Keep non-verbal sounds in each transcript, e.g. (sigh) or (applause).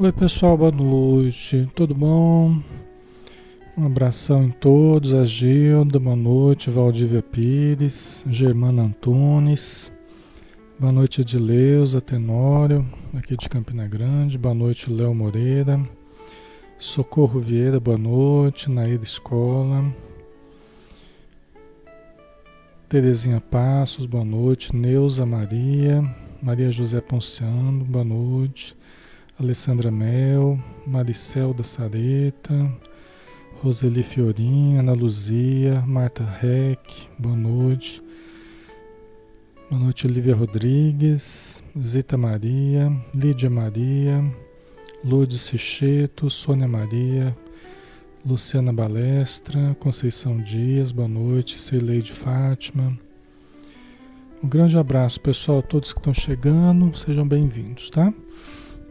Oi pessoal, boa noite, tudo bom? Um abração em todos, a Gilda, boa noite, Valdívia Pires, Germana Antunes, boa noite Edileuza, Tenório, aqui de Campina Grande, boa noite Léo Moreira, Socorro Vieira, boa noite, Naíra Escola, Terezinha Passos, boa noite, Neuza Maria, Maria José Ponciano, boa noite, Alessandra Mel, Maricel da Sareta, Roseli Fiorinha, Ana Luzia, Marta Reck, boa noite. Boa noite, Olivia Rodrigues, Zita Maria, Lídia Maria, Lourdes Sicheto, Sônia Maria, Luciana Balestra, Conceição Dias, boa noite, Cirleide Fátima. Um grande abraço, pessoal, todos que estão chegando, sejam bem-vindos, tá?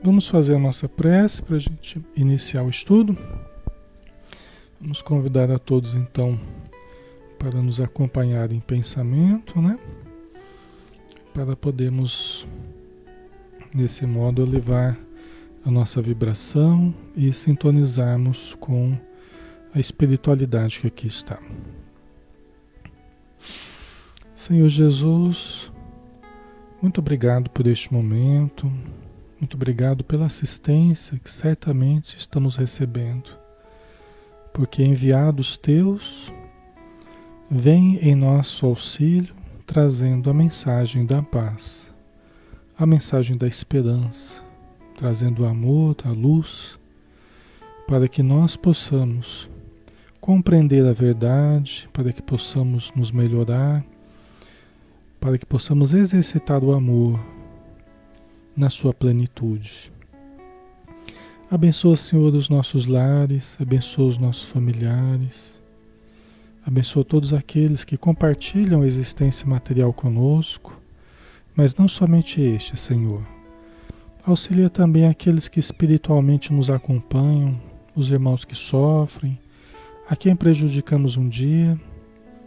Vamos fazer a nossa prece para a gente iniciar o estudo. Vamos convidar a todos então para nos acompanhar em pensamento, né? Para podermos, desse modo, elevar a nossa vibração e sintonizarmos com a espiritualidade que aqui está. Senhor Jesus, muito obrigado por este momento. Muito obrigado pela assistência que certamente estamos recebendo, porque enviados teus, vem em nosso auxílio trazendo a mensagem da paz, a mensagem da esperança, trazendo o amor, a luz, para que nós possamos compreender a verdade, para que possamos nos melhorar, para que possamos exercitar o amor na sua plenitude. Abençoa, Senhor, os nossos lares, abençoa os nossos familiares, abençoa todos aqueles que compartilham a existência material conosco, mas não somente este, Senhor. Auxilia também aqueles que espiritualmente nos acompanham, os irmãos que sofrem, a quem prejudicamos um dia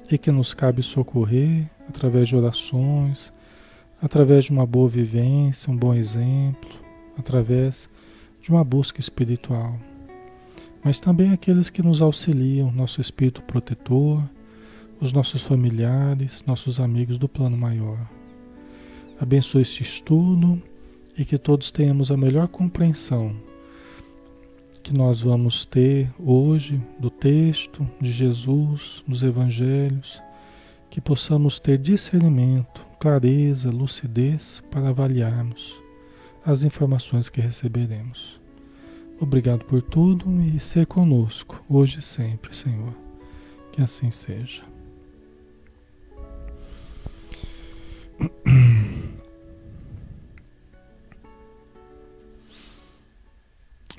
e que nos cabe socorrer através de orações, através de uma boa vivência, um bom exemplo, através de uma busca espiritual. Mas também aqueles que nos auxiliam, nosso espírito protetor, os nossos familiares, nossos amigos do plano maior. Abençoe este estudo e que todos tenhamos a melhor compreensão que nós vamos ter hoje do texto de Jesus, dos evangelhos, que possamos ter discernimento clareza, lucidez para avaliarmos as informações que receberemos. Obrigado por tudo e ser conosco, hoje e sempre, Senhor. Que assim seja. (clears throat)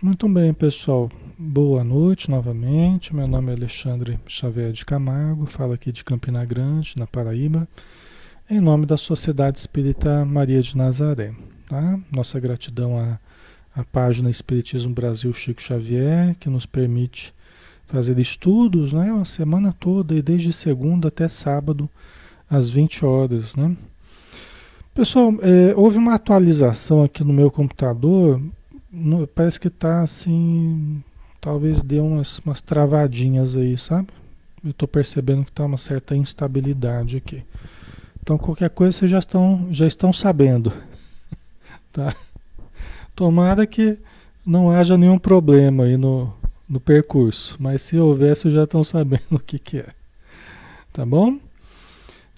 Muito bem, pessoal. Boa noite novamente. Meu nome é Alexandre Xavier de Camargo, falo aqui de Campina Grande, na Paraíba em nome da Sociedade Espírita Maria de Nazaré. Tá? Nossa gratidão à, à página Espiritismo Brasil Chico Xavier, que nos permite fazer estudos né, uma semana toda, e desde segunda até sábado, às 20 horas. Né? Pessoal, é, houve uma atualização aqui no meu computador, no, parece que está assim, talvez dê umas, umas travadinhas aí, sabe? Eu estou percebendo que está uma certa instabilidade aqui. Então qualquer coisa vocês já estão, já estão sabendo. (laughs) Tá? Tomara que não haja nenhum problema aí no, no percurso, mas se houver, vocês já estão sabendo (laughs) o que, que é. Tá bom?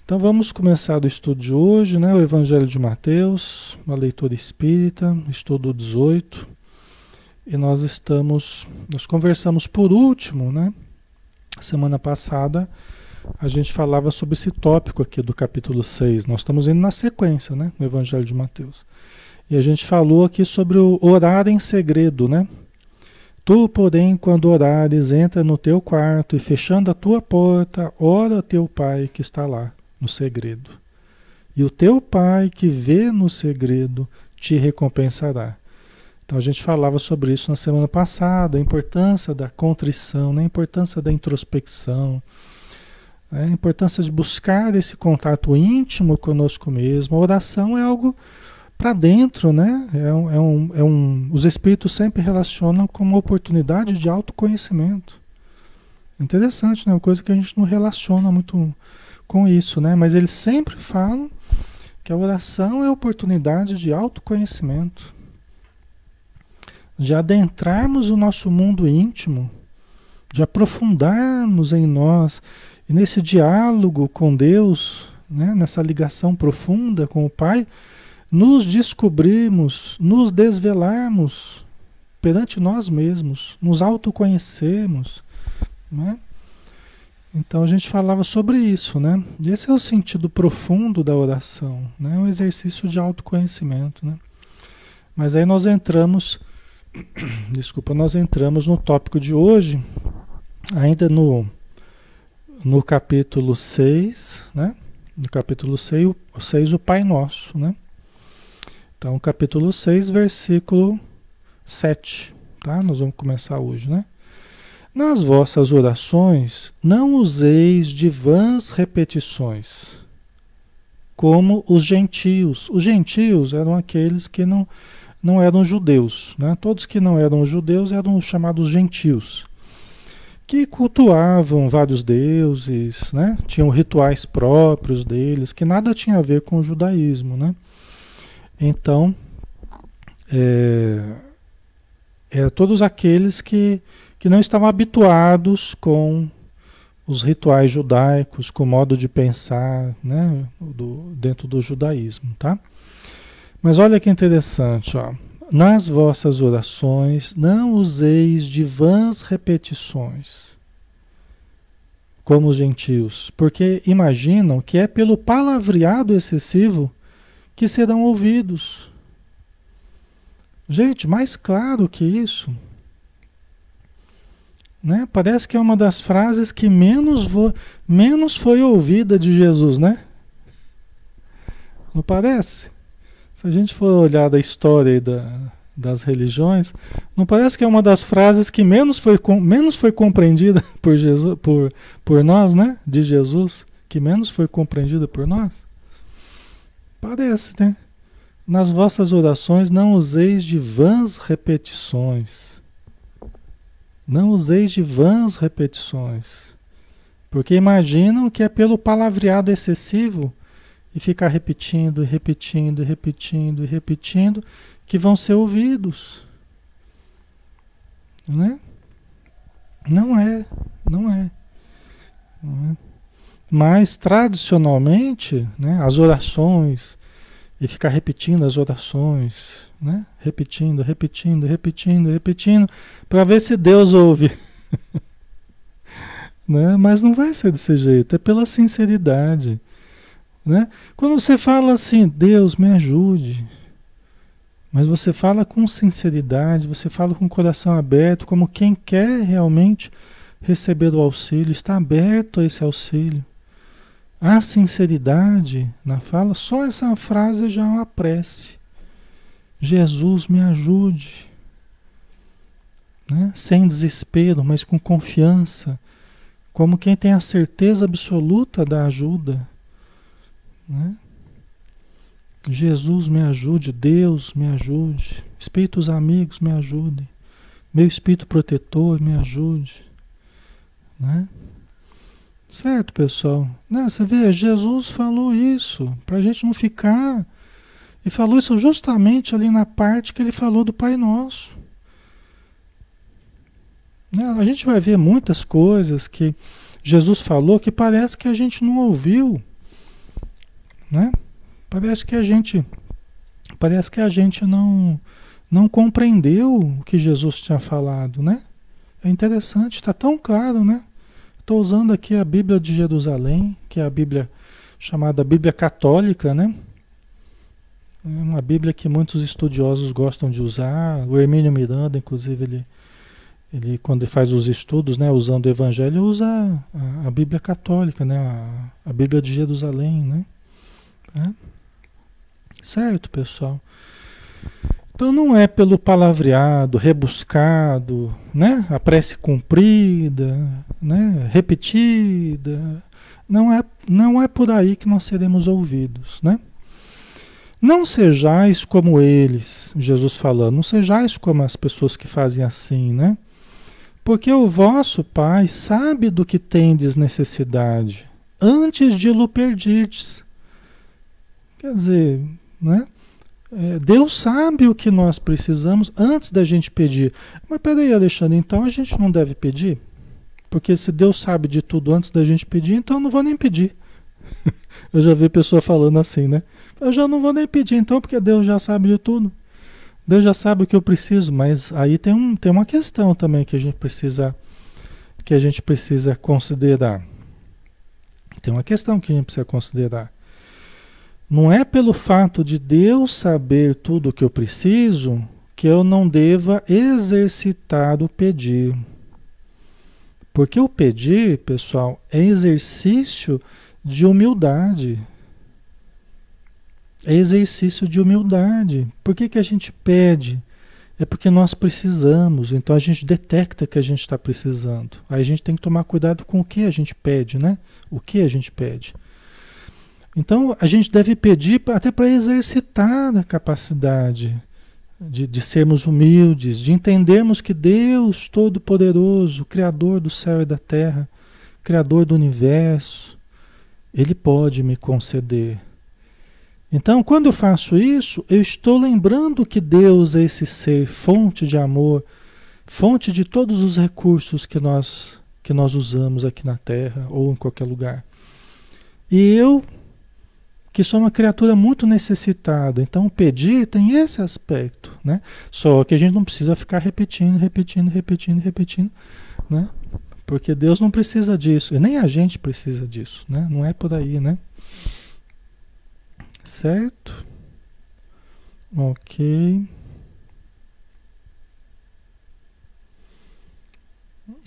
Então vamos começar o estudo de hoje, né? O Evangelho de Mateus, uma leitura espírita, estudo 18. E nós estamos, nós conversamos por último, né? Semana passada, a gente falava sobre esse tópico aqui do capítulo 6. Nós estamos indo na sequência, né? No Evangelho de Mateus. E a gente falou aqui sobre o orar em segredo, né? Tu, porém, quando orares, entra no teu quarto e fechando a tua porta, ora teu pai que está lá, no segredo. E o teu pai que vê no segredo te recompensará. Então a gente falava sobre isso na semana passada, a importância da contrição, né? a importância da introspecção, a importância de buscar esse contato íntimo conosco mesmo. A oração é algo para dentro, né? É um, é um, é um, os espíritos sempre relacionam com uma oportunidade de autoconhecimento. Interessante, né? Uma coisa que a gente não relaciona muito com isso, né? Mas eles sempre falam que a oração é oportunidade de autoconhecimento, de adentrarmos o nosso mundo íntimo, de aprofundarmos em nós e nesse diálogo com Deus, né? nessa ligação profunda com o Pai, nos descobrirmos, nos desvelarmos perante nós mesmos, nos autoconhecermos. Né? Então a gente falava sobre isso, né? Esse é o sentido profundo da oração, né? Um exercício de autoconhecimento, né? Mas aí nós entramos, (coughs) desculpa, nós entramos no tópico de hoje, ainda no, no capítulo 6, né? No capítulo 6, 6 o Pai Nosso, né? Então, capítulo 6, versículo 7, tá? Nós vamos começar hoje, né? Nas vossas orações, não useis de vãs repetições, como os gentios. Os gentios eram aqueles que não, não eram judeus. Né? Todos que não eram judeus eram chamados gentios, que cultuavam vários deuses, né? tinham rituais próprios deles, que nada tinha a ver com o judaísmo. Né? Então, é, é, todos aqueles que que não estavam habituados com os rituais judaicos, com o modo de pensar né, do, dentro do judaísmo, tá? Mas olha que interessante, ó. Nas vossas orações não useis de vãs repetições, como os gentios, porque imaginam que é pelo palavreado excessivo que serão ouvidos. Gente, mais claro que isso. Né? Parece que é uma das frases que menos, vo, menos foi ouvida de Jesus, né? Não parece? Se a gente for olhar da história da, das religiões, não parece que é uma das frases que menos foi, menos foi compreendida (laughs) por, Jesus, por, por nós, né? De Jesus, que menos foi compreendida por nós? Parece, né? Nas vossas orações não useis de vãs repetições não useis de vãs repetições, porque imaginam que é pelo palavreado excessivo e ficar repetindo, repetindo, repetindo, repetindo que vão ser ouvidos. Né? Não é, não é. Não é. Mas tradicionalmente, né, as orações e ficar repetindo as orações, né? Repetindo, repetindo, repetindo, repetindo, para ver se Deus ouve. (laughs) né? Mas não vai ser desse jeito, é pela sinceridade. Né? Quando você fala assim, Deus me ajude, mas você fala com sinceridade, você fala com o coração aberto, como quem quer realmente receber o auxílio, está aberto a esse auxílio. A sinceridade na fala, só essa frase já é uma prece. Jesus me ajude. Né? Sem desespero, mas com confiança, como quem tem a certeza absoluta da ajuda. Né? Jesus me ajude, Deus me ajude, espíritos amigos me ajudem, meu espírito protetor me ajude. Né? Certo, pessoal? Né? Você vê, Jesus falou isso, para a gente não ficar e falou isso justamente ali na parte que ele falou do Pai Nosso. Né? A gente vai ver muitas coisas que Jesus falou que parece que a gente não ouviu. Né? Parece que a gente parece que a gente não não compreendeu o que Jesus tinha falado, né? É interessante, está tão claro, né? Estou usando aqui a Bíblia de Jerusalém, que é a Bíblia chamada Bíblia Católica, né? É uma Bíblia que muitos estudiosos gostam de usar. O Hermínio Miranda, inclusive, ele, ele quando ele faz os estudos, né, usando o Evangelho, usa a, a Bíblia católica, né, a, a, Bíblia de Jerusalém, né? É? Certo, pessoal? Então não é pelo palavreado, rebuscado, né? A prece cumprida, né? Repetida. Não é, não é por aí que nós seremos ouvidos, né? Não sejais como eles, Jesus falando, não sejais como as pessoas que fazem assim, né? Porque o vosso Pai sabe do que tendes necessidade, antes de lo perdirdes. Quer dizer, né? É, Deus sabe o que nós precisamos antes da gente pedir. Mas peraí, Alexandre, então a gente não deve pedir? Porque se Deus sabe de tudo antes da gente pedir, então eu não vou nem pedir. (laughs) eu já vi pessoa falando assim, né? Eu já não vou nem pedir então, porque Deus já sabe de tudo. Deus já sabe o que eu preciso, mas aí tem, um, tem uma questão também que a gente precisa que a gente precisa considerar. Tem uma questão que a gente precisa considerar. Não é pelo fato de Deus saber tudo o que eu preciso que eu não deva exercitar o pedir. Porque o pedir, pessoal, é exercício de humildade. É exercício de humildade. Por que, que a gente pede? É porque nós precisamos, então a gente detecta que a gente está precisando. Aí a gente tem que tomar cuidado com o que a gente pede, né? O que a gente pede. Então a gente deve pedir até para exercitar a capacidade de, de sermos humildes, de entendermos que Deus Todo-Poderoso, Criador do céu e da terra, Criador do universo, Ele pode me conceder então, quando eu faço isso, eu estou lembrando que Deus é esse ser, fonte de amor, fonte de todos os recursos que nós, que nós usamos aqui na Terra ou em qualquer lugar. E eu, que sou uma criatura muito necessitada, então pedir tem esse aspecto, né? Só que a gente não precisa ficar repetindo, repetindo, repetindo, repetindo, né? Porque Deus não precisa disso, e nem a gente precisa disso, né? Não é por aí, né? Certo? Ok.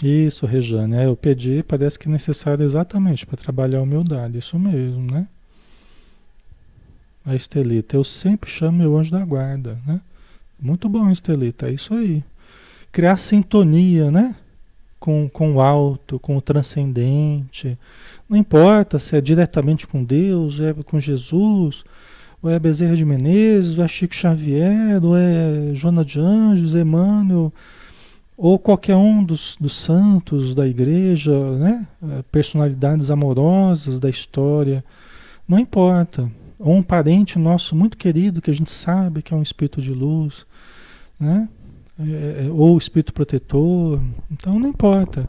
Isso, Rejane. É, eu pedi, parece que é necessário exatamente para trabalhar a humildade. Isso mesmo, né? A Estelita, eu sempre chamo meu anjo da guarda, né? Muito bom, Estelita, é isso aí. Criar sintonia, né? Com, com o alto, com o transcendente, não importa se é diretamente com Deus, é com Jesus, ou é Bezerra de Menezes, ou é Chico Xavier, ou é Joana de Anjos, Emmanuel, ou qualquer um dos, dos santos da igreja, né? É, personalidades amorosas da história, não importa. Ou um parente nosso muito querido que a gente sabe que é um espírito de luz, né? É, é ou espírito protetor, então não importa.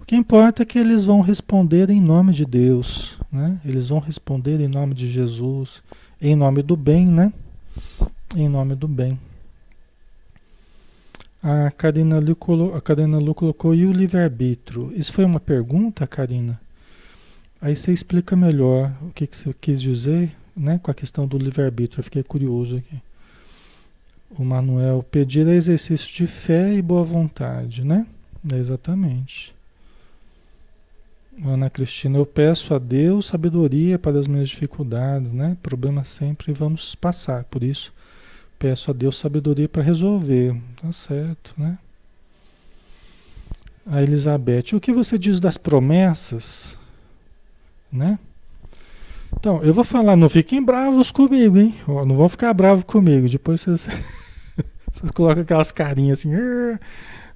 O que importa é que eles vão responder em nome de Deus, né? Eles vão responder em nome de Jesus, em nome do bem, né? Em nome do bem. A Karina Lu, a Karina Lu colocou, e o livre-arbítrio? Isso foi uma pergunta, Karina? Aí você explica melhor o que, que você quis dizer, né? Com a questão do livre-arbítrio, fiquei curioso aqui. O Manuel, pedir é exercício de fé e boa vontade, né? É exatamente. Ana Cristina, eu peço a Deus sabedoria para as minhas dificuldades, né? Problemas sempre vamos passar, por isso peço a Deus sabedoria para resolver, tá certo, né? A Elizabeth, o que você diz das promessas, né? Então, eu vou falar, não fiquem bravos comigo, hein? Não vão ficar bravos comigo, depois vocês, (laughs) vocês colocam aquelas carinhas assim,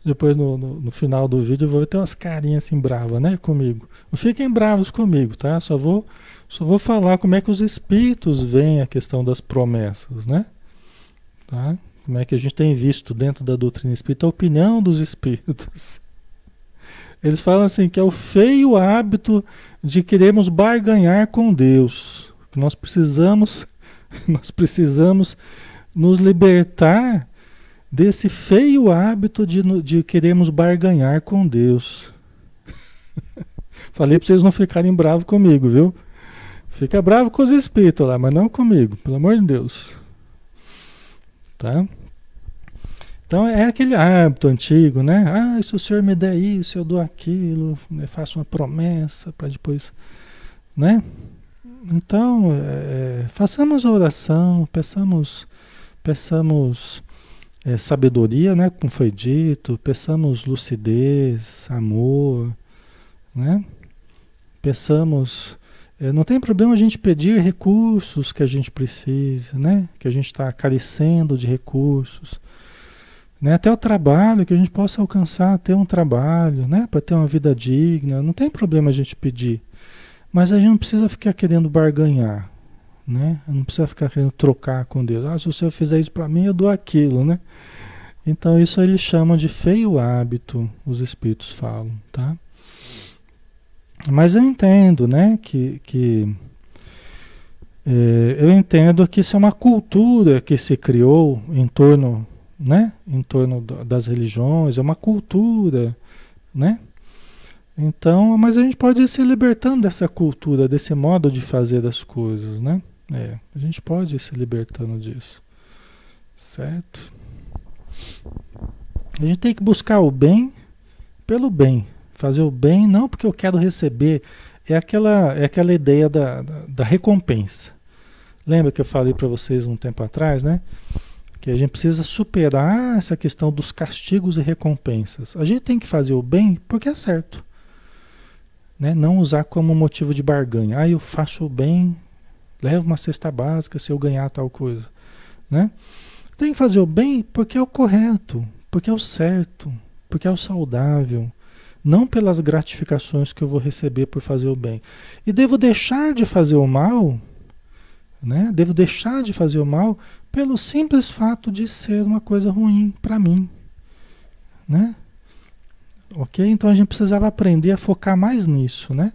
depois no, no, no, final do vídeo eu vou ter umas carinhas assim bravas, né, comigo. Não fiquem bravos comigo, tá? Só vou, só vou falar como é que os espíritos veem a questão das promessas, né? Tá? Como é que a gente tem visto dentro da doutrina espírita a opinião dos (laughs) espíritos. Eles falam assim que é o feio hábito de queremos barganhar com Deus. Nós precisamos, (laughs) nós precisamos nos libertar desse feio hábito de, de queremos barganhar com Deus. (laughs) Falei para vocês não ficarem bravos comigo, viu? Fica bravo com os espíritos lá, mas não comigo, pelo amor de Deus. Tá? Então é aquele hábito antigo, né? Ah, se o senhor me der isso, eu dou aquilo, eu faço uma promessa para depois, né? Então, é, façamos oração, peçamos, peçamos é, sabedoria, né? Como foi dito, peçamos lucidez, amor, né? Peçamos É, não tem problema a gente pedir recursos que a gente precisa, né? Que a gente está carecendo de recursos. Né? Até o trabalho, que a gente possa alcançar, ter um trabalho, né? Para ter uma vida digna. Não tem problema a gente pedir. Mas a gente não precisa ficar querendo barganhar, né? Não precisa ficar querendo trocar com Deus. Ah, se você fizer isso para mim, eu dou aquilo, né? Então isso eles chamam de feio hábito, os espíritos falam, tá? Mas eu entendo, né, que, que é, eu entendo que isso é uma cultura que se criou em torno, né, em torno das religiões, é uma cultura, né? Então, mas a gente pode ir se libertando dessa cultura, desse modo de fazer as coisas, né? É, a gente pode ir se libertando disso, certo? A gente tem que buscar o bem pelo bem, Fazer o bem não porque eu quero receber, é aquela, é aquela ideia da, da, da recompensa. Lembra que eu falei para vocês um tempo atrás, né? Que a gente precisa superar essa questão dos castigos e recompensas. A gente tem que fazer o bem porque é certo. Né? Não usar como motivo de barganha. Ah, eu faço o bem, levo uma cesta básica se eu ganhar tal coisa. Né? Tem que fazer o bem porque é o correto, porque é o certo, porque é o saudável, não pelas gratificações que eu vou receber por fazer o bem. E devo deixar de fazer o mal, né? Devo deixar de fazer o mal pelo simples fato de ser uma coisa ruim para mim, né? Ok? Então a gente precisava aprender a focar mais nisso, né?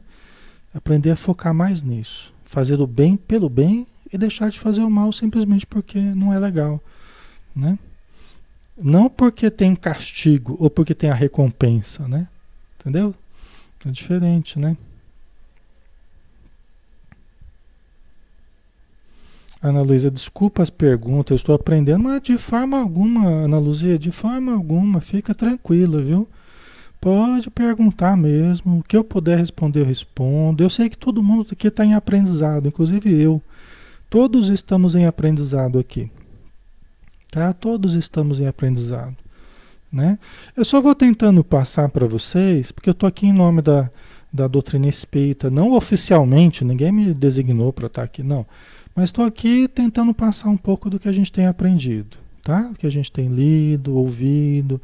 Aprender a focar mais nisso. Fazer o bem pelo bem e deixar de fazer o mal simplesmente porque não é legal, né? Não porque tem castigo ou porque tem a recompensa, né? Entendeu? É diferente, né? Ana Luísa, desculpa as perguntas, eu estou aprendendo, mas de forma alguma, Ana Luzia, de forma alguma, fica tranquila, viu? Pode perguntar mesmo, o que eu puder responder eu respondo. Eu sei que todo mundo aqui está em aprendizado, inclusive eu. Todos estamos em aprendizado aqui. Tá? Todos estamos em aprendizado. Né? Eu só vou tentando passar para vocês, porque eu estou aqui em nome da, da doutrina espírita, não oficialmente, ninguém me designou para estar aqui, não. Mas estou aqui tentando passar um pouco do que a gente tem aprendido, tá? O que a gente tem lido, ouvido,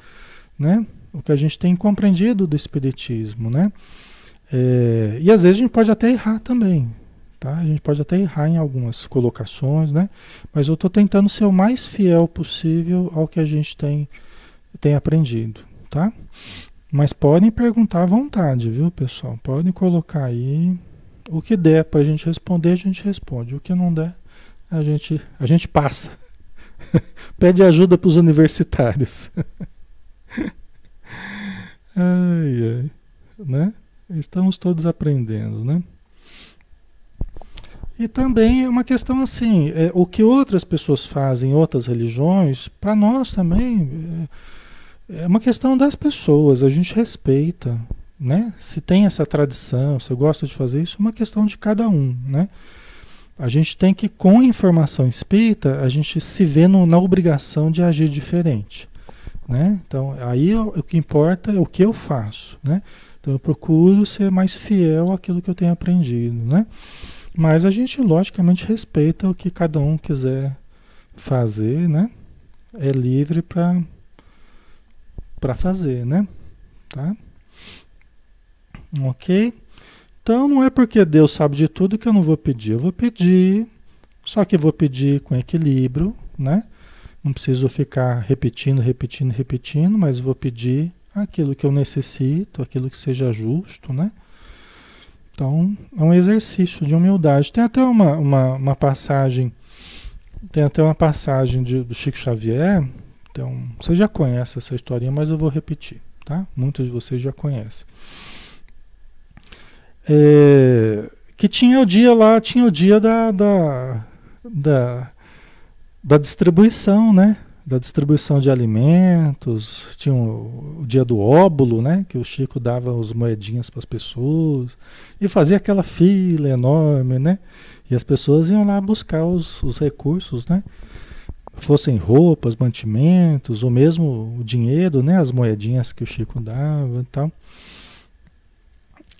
né? O que a gente tem compreendido do espiritismo, né? É, e às vezes a gente pode até errar também, tá? A gente pode até errar em algumas colocações, né? Mas eu estou tentando ser o mais fiel possível ao que a gente tem tem aprendido, tá? Mas podem perguntar à vontade, viu, pessoal? Podem colocar aí o que der para a gente responder, a gente responde. O que não der, a gente, a gente passa. (laughs) Pede ajuda para os universitários. (laughs) ai, ai, né? Estamos todos aprendendo, né? E também é uma questão assim, é, o que outras pessoas fazem em outras religiões, para nós também é, é uma questão das pessoas, a gente respeita, né? Se tem essa tradição, se gosta de fazer isso, é uma questão de cada um, né? A gente tem que, com a informação espírita, a gente se vê no, na obrigação de agir diferente, né? Então, aí o, o que importa é o que eu faço, né? Então, eu procuro ser mais fiel àquilo que eu tenho aprendido, né? Mas a gente, logicamente, respeita o que cada um quiser fazer, né? É livre para para fazer, né? Tá? Ok? Então não é porque Deus sabe de tudo que eu não vou pedir. Eu vou pedir, só que vou pedir com equilíbrio, né? Não preciso ficar repetindo, repetindo, repetindo, mas vou pedir aquilo que eu necessito, aquilo que seja justo, né? Então, é um exercício de humildade. Tem até uma, uma, uma passagem, tem até uma passagem de, do Chico Xavier, então, você já conhece essa historinha, mas eu vou repetir, tá? Muitos de vocês já conhecem. É, que tinha o dia lá, tinha o dia da, da, da, da distribuição, né? Da distribuição de alimentos, tinha o, o, dia do óbulo, né? Que o Chico dava as moedinhas para as pessoas e fazia aquela fila enorme, né? E as pessoas iam lá buscar os, os recursos, né? fossem roupas, mantimentos, ou mesmo o dinheiro, né, as moedinhas que o Chico dava e tal.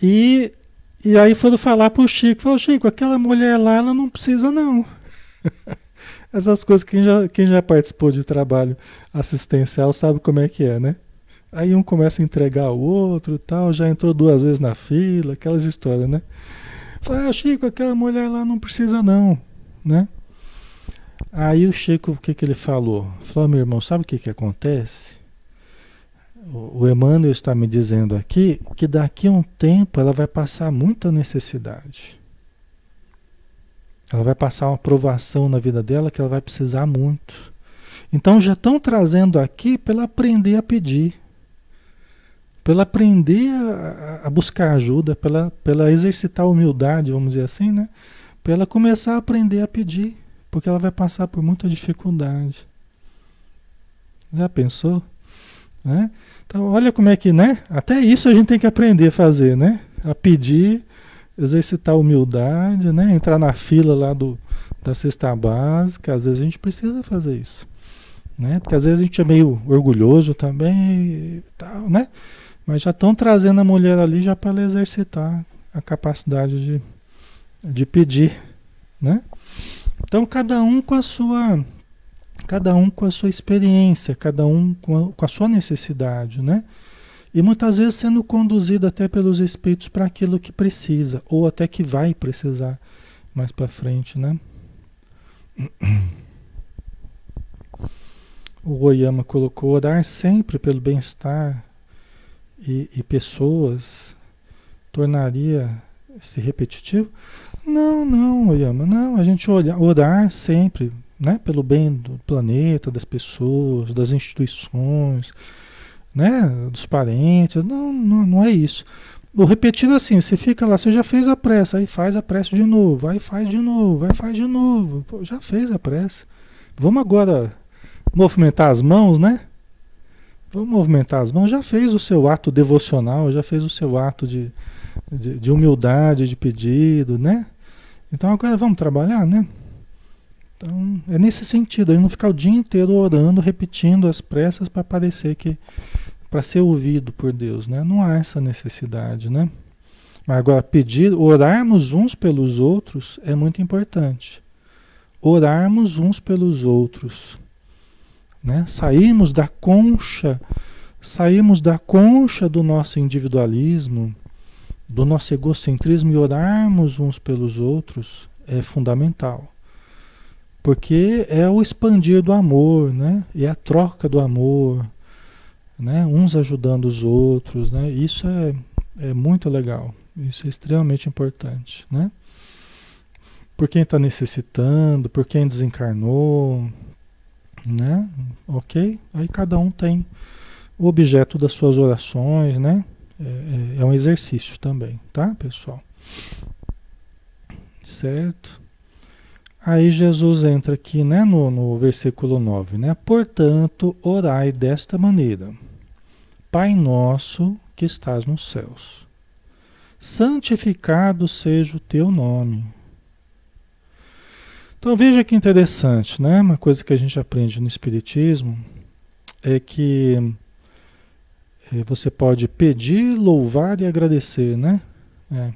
E E aí foram falar pro Chico, falou, Chico, aquela mulher lá, ela não precisa não. (laughs) Essas coisas, quem já, quem já participou de trabalho assistencial sabe como é que é, né? Aí um começa a entregar o outro tal, já entrou duas vezes na fila, aquelas histórias, né? Fala, ah, Chico, aquela mulher lá não precisa não, né? Aí o Chico, o que que ele falou? Falou, meu irmão, sabe o que que acontece? O, Emmanuel está me dizendo aqui que daqui a um tempo ela vai passar muita necessidade. Ela vai passar uma provação na vida dela que ela vai precisar muito. Então já estão trazendo aqui para ela aprender a pedir. Para ela aprender a, a, buscar ajuda, para ela exercitar a humildade, vamos dizer assim, né? Para ela começar a aprender a pedir. Porque ela vai passar por muita dificuldade. Já pensou? Né? Então olha como é que, né? Até isso a gente tem que aprender a fazer, né? A pedir exercitar humildade, né? Entrar na fila lá do, da cesta básica, às vezes a gente precisa fazer isso, né? Porque às vezes a gente é meio orgulhoso também, tal, né? Mas já estão trazendo a mulher ali já para exercitar a capacidade de, de pedir, né? Então cada um com a sua cada um com a sua experiência, cada um com a, com a sua necessidade, né? E muitas vezes sendo conduzido até pelos espíritos para aquilo que precisa, ou até que vai precisar mais para frente, né? (clears throat) O Oyama colocou orar sempre pelo bem-estar e, e pessoas tornaria se repetitivo? Não, não, Oyama, não. A gente olhar, orar sempre, né, pelo bem do planeta, das pessoas, das instituições, né, dos parentes. Não, não, não é isso. O repetido assim, você fica lá, você já fez a prece, aí faz a prece de novo, aí faz de novo, aí faz de novo. Pô, já fez a prece. Vamos agora movimentar as mãos, né? Vamos movimentar as mãos. Já fez o seu ato devocional, já fez o seu ato de, de, de humildade, de pedido, né? Então agora vamos trabalhar, né? Então é nesse sentido, aí não ficar o dia inteiro orando, repetindo as preces para parecer que para ser ouvido por Deus, né? Não há essa necessidade, né? Mas agora pedir, orarmos uns pelos outros é muito importante. Orarmos uns pelos outros, né? Sairmos da concha, sairmos da concha do nosso individualismo, do nosso egocentrismo e orarmos uns pelos outros é fundamental. Porque é o expandir do amor, né? E a troca do amor, né? Uns ajudando os outros, né? Isso é, é muito legal. Isso é extremamente importante, né? Por quem está necessitando, por quem desencarnou, né? Ok? Aí cada um tem o objeto das suas orações, né? É, é, é um exercício também, tá, pessoal? Certo? Aí Jesus entra aqui, né, no, no versículo 9, né? Portanto, orai desta maneira. Pai nosso que estás nos céus, santificado seja o teu nome. Então veja que interessante, né? Uma coisa que a gente aprende no Espiritismo é que é, você pode pedir, louvar e agradecer, né? É.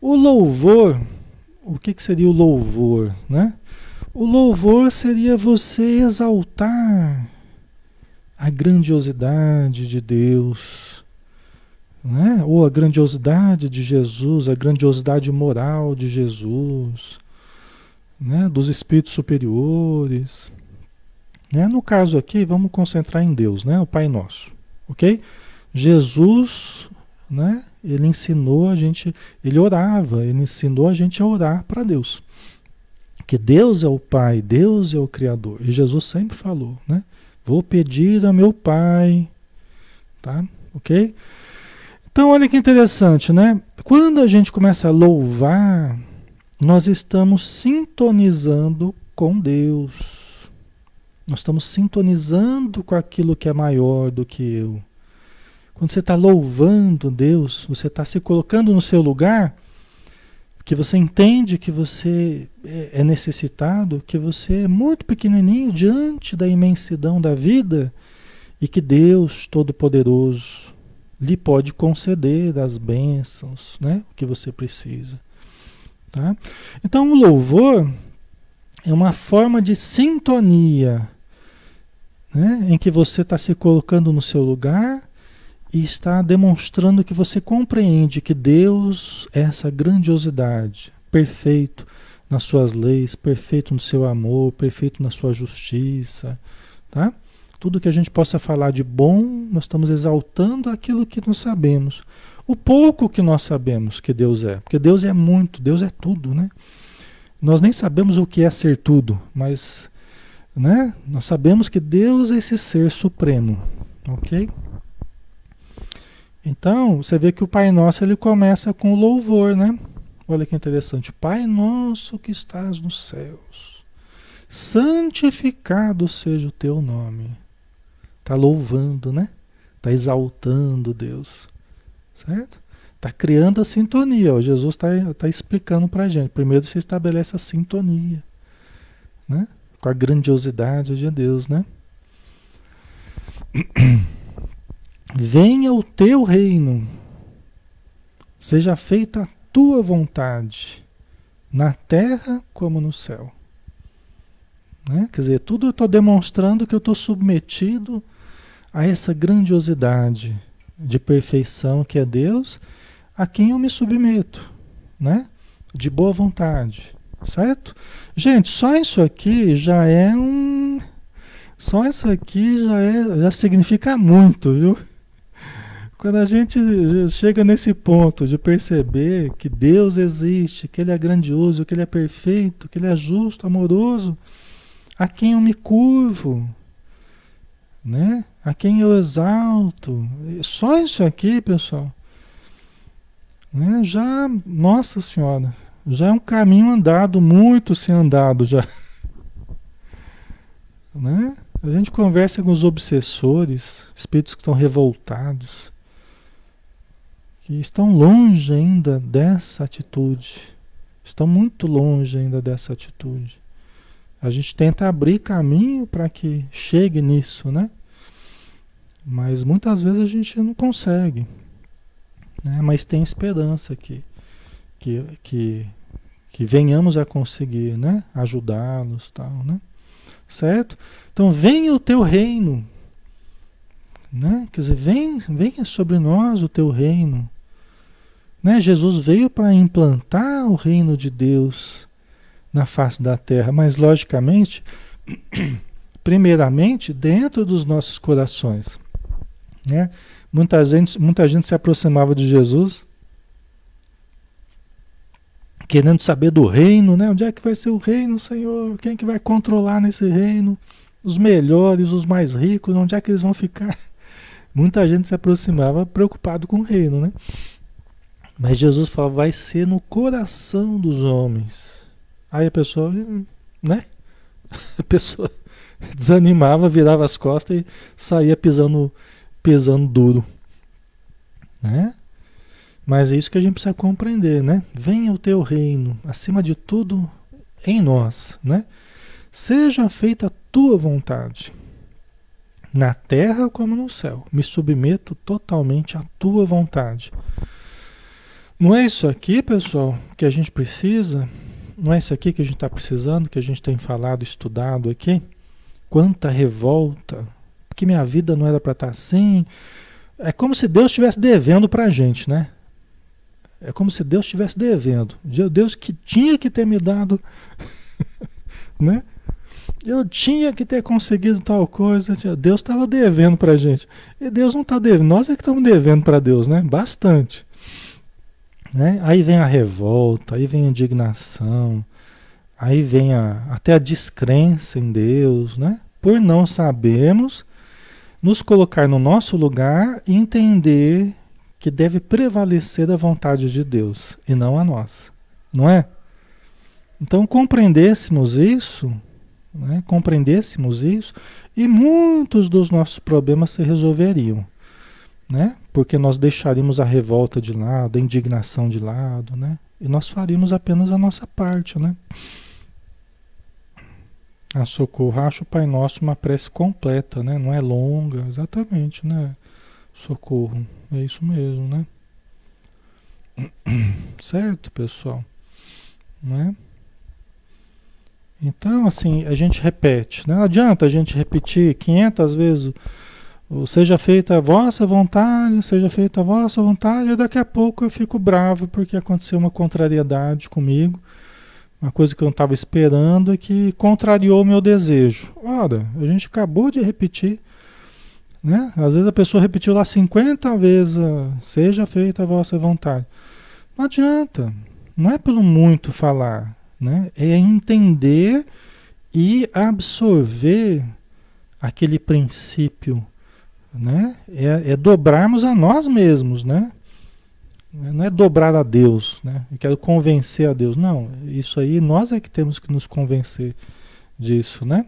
O louvor, o que, que seria o louvor, né? O louvor seria você exaltar a grandiosidade de Deus, né? ou a grandiosidade de Jesus, a grandiosidade moral de Jesus, né? dos espíritos superiores. Né? No caso aqui, vamos concentrar em Deus, né? o Pai Nosso, ok? Jesus, né? Ele ensinou a gente, ele orava, ele ensinou a gente a orar para Deus. Que Deus é o Pai, Deus é o Criador. E Jesus sempre falou, né? Vou pedir a meu pai, tá? Ok? Então, olha que interessante, né? Quando a gente começa a louvar, nós estamos sintonizando com Deus. Nós estamos sintonizando com aquilo que é maior do que eu. Quando você está louvando Deus, você está se colocando no seu lugar que você entende que você é, é necessitado, que você é muito pequenininho diante da imensidão da vida e que Deus Todo-Poderoso lhe pode conceder as bênçãos, né? O que você precisa. Tá? Então o louvor é uma forma de sintonia, né? em que você está se colocando no seu lugar e está demonstrando que você compreende que Deus é essa grandiosidade, perfeito nas suas leis, perfeito no seu amor, perfeito na sua justiça, tá? Tudo que a gente possa falar de bom, nós estamos exaltando aquilo que nós sabemos. O pouco que nós sabemos que Deus é, porque Deus é muito, Deus é tudo, né? Nós nem sabemos o que é ser tudo, mas né? Nós sabemos que Deus é esse ser supremo, ok? Então, você vê que o Pai Nosso ele começa com louvor, né? Olha que interessante. Pai Nosso que estás nos céus, santificado seja o teu nome. Está louvando, né? Está exaltando Deus, certo? Está criando a sintonia. O Jesus está tá explicando para a gente. Primeiro você estabelece a sintonia, né? Com a grandiosidade de Deus, né? (clears throat) Venha o teu reino, seja feita a tua vontade, na terra como no céu. Né? Quer dizer, tudo eu estou demonstrando que eu estou submetido a essa grandiosidade de perfeição que é Deus, a quem eu me submeto, né? De boa vontade, certo? Gente, só isso aqui já é um. Só isso aqui já, é, já significa muito, viu? Quando a gente chega nesse ponto de perceber que Deus existe, que Ele é grandioso, que Ele é perfeito, que Ele é justo, amoroso, a quem eu me curvo, né? A quem eu exalto. Só isso aqui, pessoal, né? já, nossa senhora, já é um caminho andado, muito sem andado já. (laughs) Né? A gente conversa com os obsessores, espíritos que estão revoltados que estão longe ainda dessa atitude. Estão muito longe ainda dessa atitude. A gente tenta abrir caminho para que chegue nisso, né? Mas muitas vezes a gente não consegue. Né? Mas tem esperança que, que, que, que venhamos a conseguir, né? Ajudá-los, tal, né? Certo? Então venha o teu reino, né? Quer dizer, vem, venha sobre nós o teu reino. Né? Jesus veio para implantar o reino de Deus na face da terra, mas logicamente, (clears throat) primeiramente dentro dos nossos corações. Né? Muita, gente, muita gente se aproximava de Jesus querendo saber do reino, né? Onde é que vai ser o reino, Senhor? Quem é que vai controlar nesse reino? Os melhores, os mais ricos, onde é que eles vão ficar? (laughs) Muita gente se aproximava preocupado com o reino, né? Mas Jesus fala, vai ser no coração dos homens. Aí a pessoa, né? (laughs) A pessoa (laughs) desanimava, virava as costas e saía pisando, pisando duro. Né? Mas é isso que a gente precisa compreender, né? Venha o teu reino, acima de tudo, em nós, né? Seja feita a tua vontade, na terra como no céu. Me submeto totalmente à tua vontade. Não é isso aqui, pessoal, que a gente precisa? Não é isso aqui que a gente está precisando, que a gente tem falado, estudado aqui? Quanta revolta, porque minha vida não era para estar tá assim. É como se Deus estivesse devendo para a gente, né? É como se Deus estivesse devendo. Deus que tinha que ter me dado, (laughs) né? Eu tinha que ter conseguido tal coisa. Deus estava devendo para a gente. E Deus não está devendo. Nós é que estamos devendo para Deus, né? Bastante. Né? Aí vem a revolta, aí vem a indignação, aí vem a, até a descrença em Deus, né? por não sabermos nos colocar no nosso lugar e entender que deve prevalecer a vontade de Deus e não a nossa, não é? Então compreendêssemos isso, né? compreendêssemos isso, e muitos dos nossos problemas se resolveriam né? Porque nós deixaríamos a revolta de lado, a indignação de lado, né? E nós faríamos apenas a nossa parte, né? A socorro, acho o Pai Nosso uma prece completa, né? Não é longa, exatamente, né? Socorro. É isso mesmo, né? (clears throat) Certo, pessoal? Não é? Então, assim, a gente repete. Não adianta a gente repetir 500 vezes seja feita a vossa vontade, seja feita a vossa vontade, e daqui a pouco eu fico bravo porque aconteceu uma contrariedade comigo, uma coisa que eu não estava esperando e que contrariou o meu desejo. Ora, a gente acabou de repetir, né? Às vezes a pessoa repetiu lá 50 vezes, seja feita a vossa vontade. Não adianta, não é pelo muito falar, né? É entender e absorver aquele princípio, né? É, é, dobrarmos a nós mesmos, né? Não é dobrar a Deus, né? Eu quero convencer a Deus. Não, isso aí nós é que temos que nos convencer disso, né?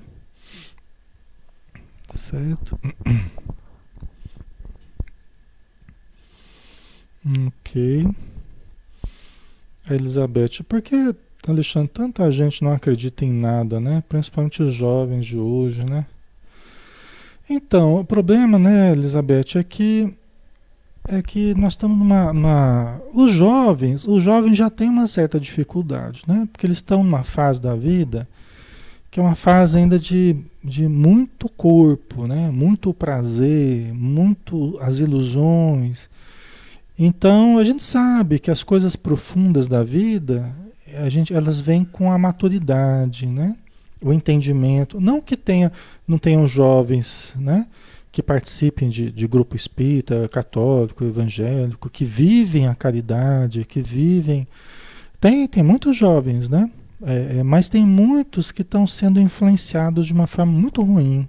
Certo? (clears throat) Ok. Elizabeth, por que Alexandre, tanta gente não acredita em nada, né? Principalmente os jovens de hoje, né? Então, o problema, né, Elizabeth, é que é que nós estamos numa, numa, os jovens, os jovens já têm uma certa dificuldade, né? Porque eles estão numa fase da vida que é uma fase ainda de, de muito corpo, né? Muito prazer, muito as ilusões. Então, a gente sabe que as coisas profundas da vida, a gente, elas vêm com a maturidade, né? O entendimento. Não que tenha, não tenham jovens, né? Que participem de, de grupo espírita, católico, evangélico, que vivem a caridade, que vivem. Tem, tem muitos jovens, né? É, é, mas tem muitos que estão sendo influenciados de uma forma muito ruim.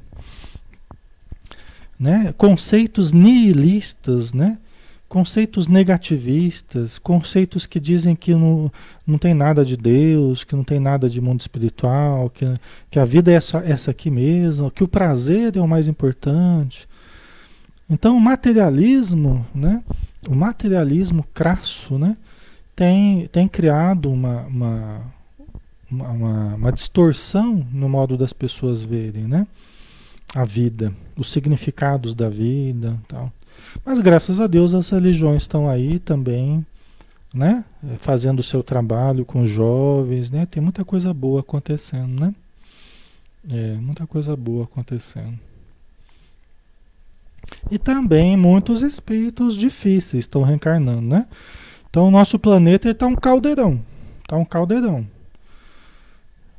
Né? Conceitos nihilistas, né? Conceitos negativistas, conceitos que dizem que não, não tem nada de Deus, que não tem nada de mundo espiritual, que, que a vida é essa, essa aqui mesmo, que o prazer é o mais importante. Então o materialismo, né, o materialismo crasso, né, tem, tem criado uma, uma, uma, uma distorção no modo das pessoas verem né, a vida, os significados da vida tal. Mas graças a Deus as religiões estão aí também, né? Fazendo o seu trabalho com jovens, né? Tem muita coisa boa acontecendo, né? É, muita coisa boa acontecendo. E também muitos espíritos difíceis estão reencarnando, né? Então o nosso planeta está um caldeirão. Está um caldeirão.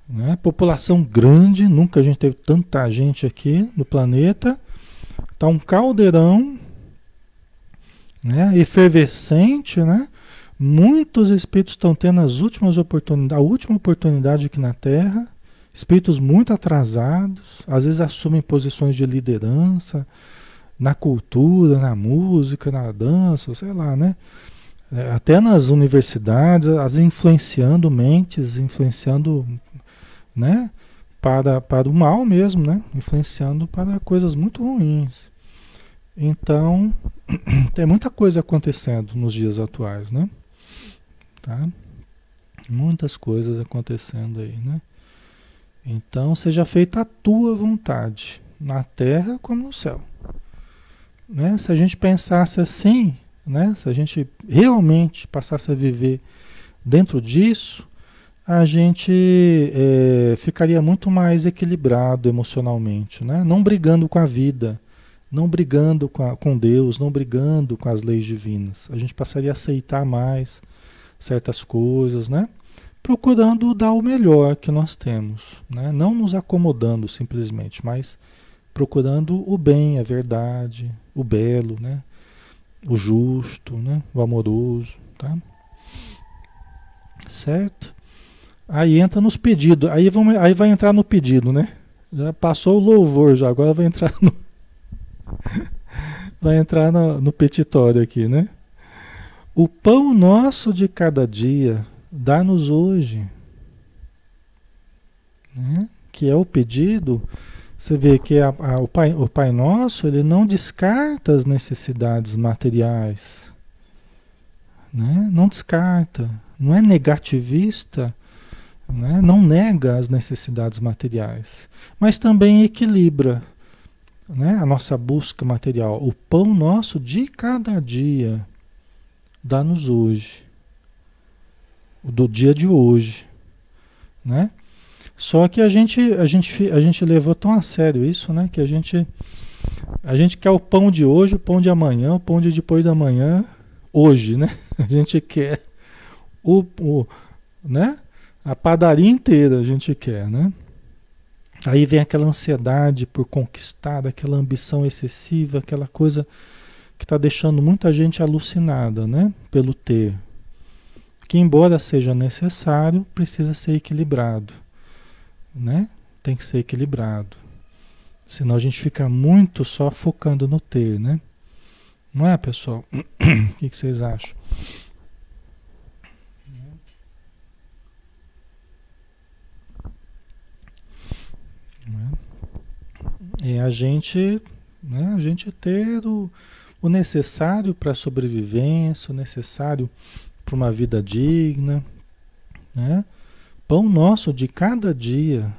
Né? População grande, nunca a gente teve tanta gente aqui no planeta. Está um caldeirão né? efervescente, né? Muitos espíritos estão tendo as últimas oportunidades, a última oportunidade aqui na Terra, espíritos muito atrasados, às vezes assumem posições de liderança na cultura, na música, na dança, sei lá, né? É, até nas universidades, as influenciando mentes, influenciando, né? Para, para o mal mesmo, né? Influenciando para coisas muito ruins. Então, (clears throat) tem muita coisa acontecendo nos dias atuais, né? Tá? Muitas coisas acontecendo aí, né? Então, seja feita a tua vontade, na terra como no céu. Né? Se a gente pensasse assim, né? se a gente realmente passasse a viver dentro disso, a gente é, ficaria muito mais equilibrado emocionalmente, né? não brigando com a vida, não brigando com, a, com Deus, não brigando com as leis divinas. A gente passaria a aceitar mais certas coisas, né? Procurando dar o melhor que nós temos, né? Não nos acomodando simplesmente, mas procurando o bem, a verdade, o belo, né? O justo, né? O amoroso, tá? Certo? Aí entra nos pedidos, aí, vamos, aí vai entrar no pedido, né? Já passou o louvor, já agora vai entrar no, (laughs) Vai entrar no, no petitório aqui, né? O pão nosso de cada dia, dá-nos hoje. Né? Que é o pedido. Você vê que a, a, o, pai, o Pai Nosso, ele não descarta as necessidades materiais. Né? Não descarta. Não é negativista. Né? Não nega as necessidades materiais. Mas também equilibra né, a nossa busca material. O pão nosso de cada dia dá-nos hoje. Do dia de hoje. Né? Só que a gente, a, gente, a gente levou tão a sério isso, né? Que a gente, a gente quer o pão de hoje, o pão de amanhã, o pão de depois da manhã, hoje, né? (laughs) A gente quer o, o né? A padaria inteira a gente quer, né? Aí vem aquela ansiedade por conquistar, aquela ambição excessiva, aquela coisa que está deixando muita gente alucinada, né? Pelo ter. Que embora seja necessário, precisa ser equilibrado, né? Tem que ser equilibrado. Senão a gente fica muito só focando no ter, né? Não é, pessoal? (clears throat) O que, vocês acham? É a gente, né, a gente ter o, o necessário para a sobrevivência, o necessário para uma vida digna, né? Pão nosso de cada dia,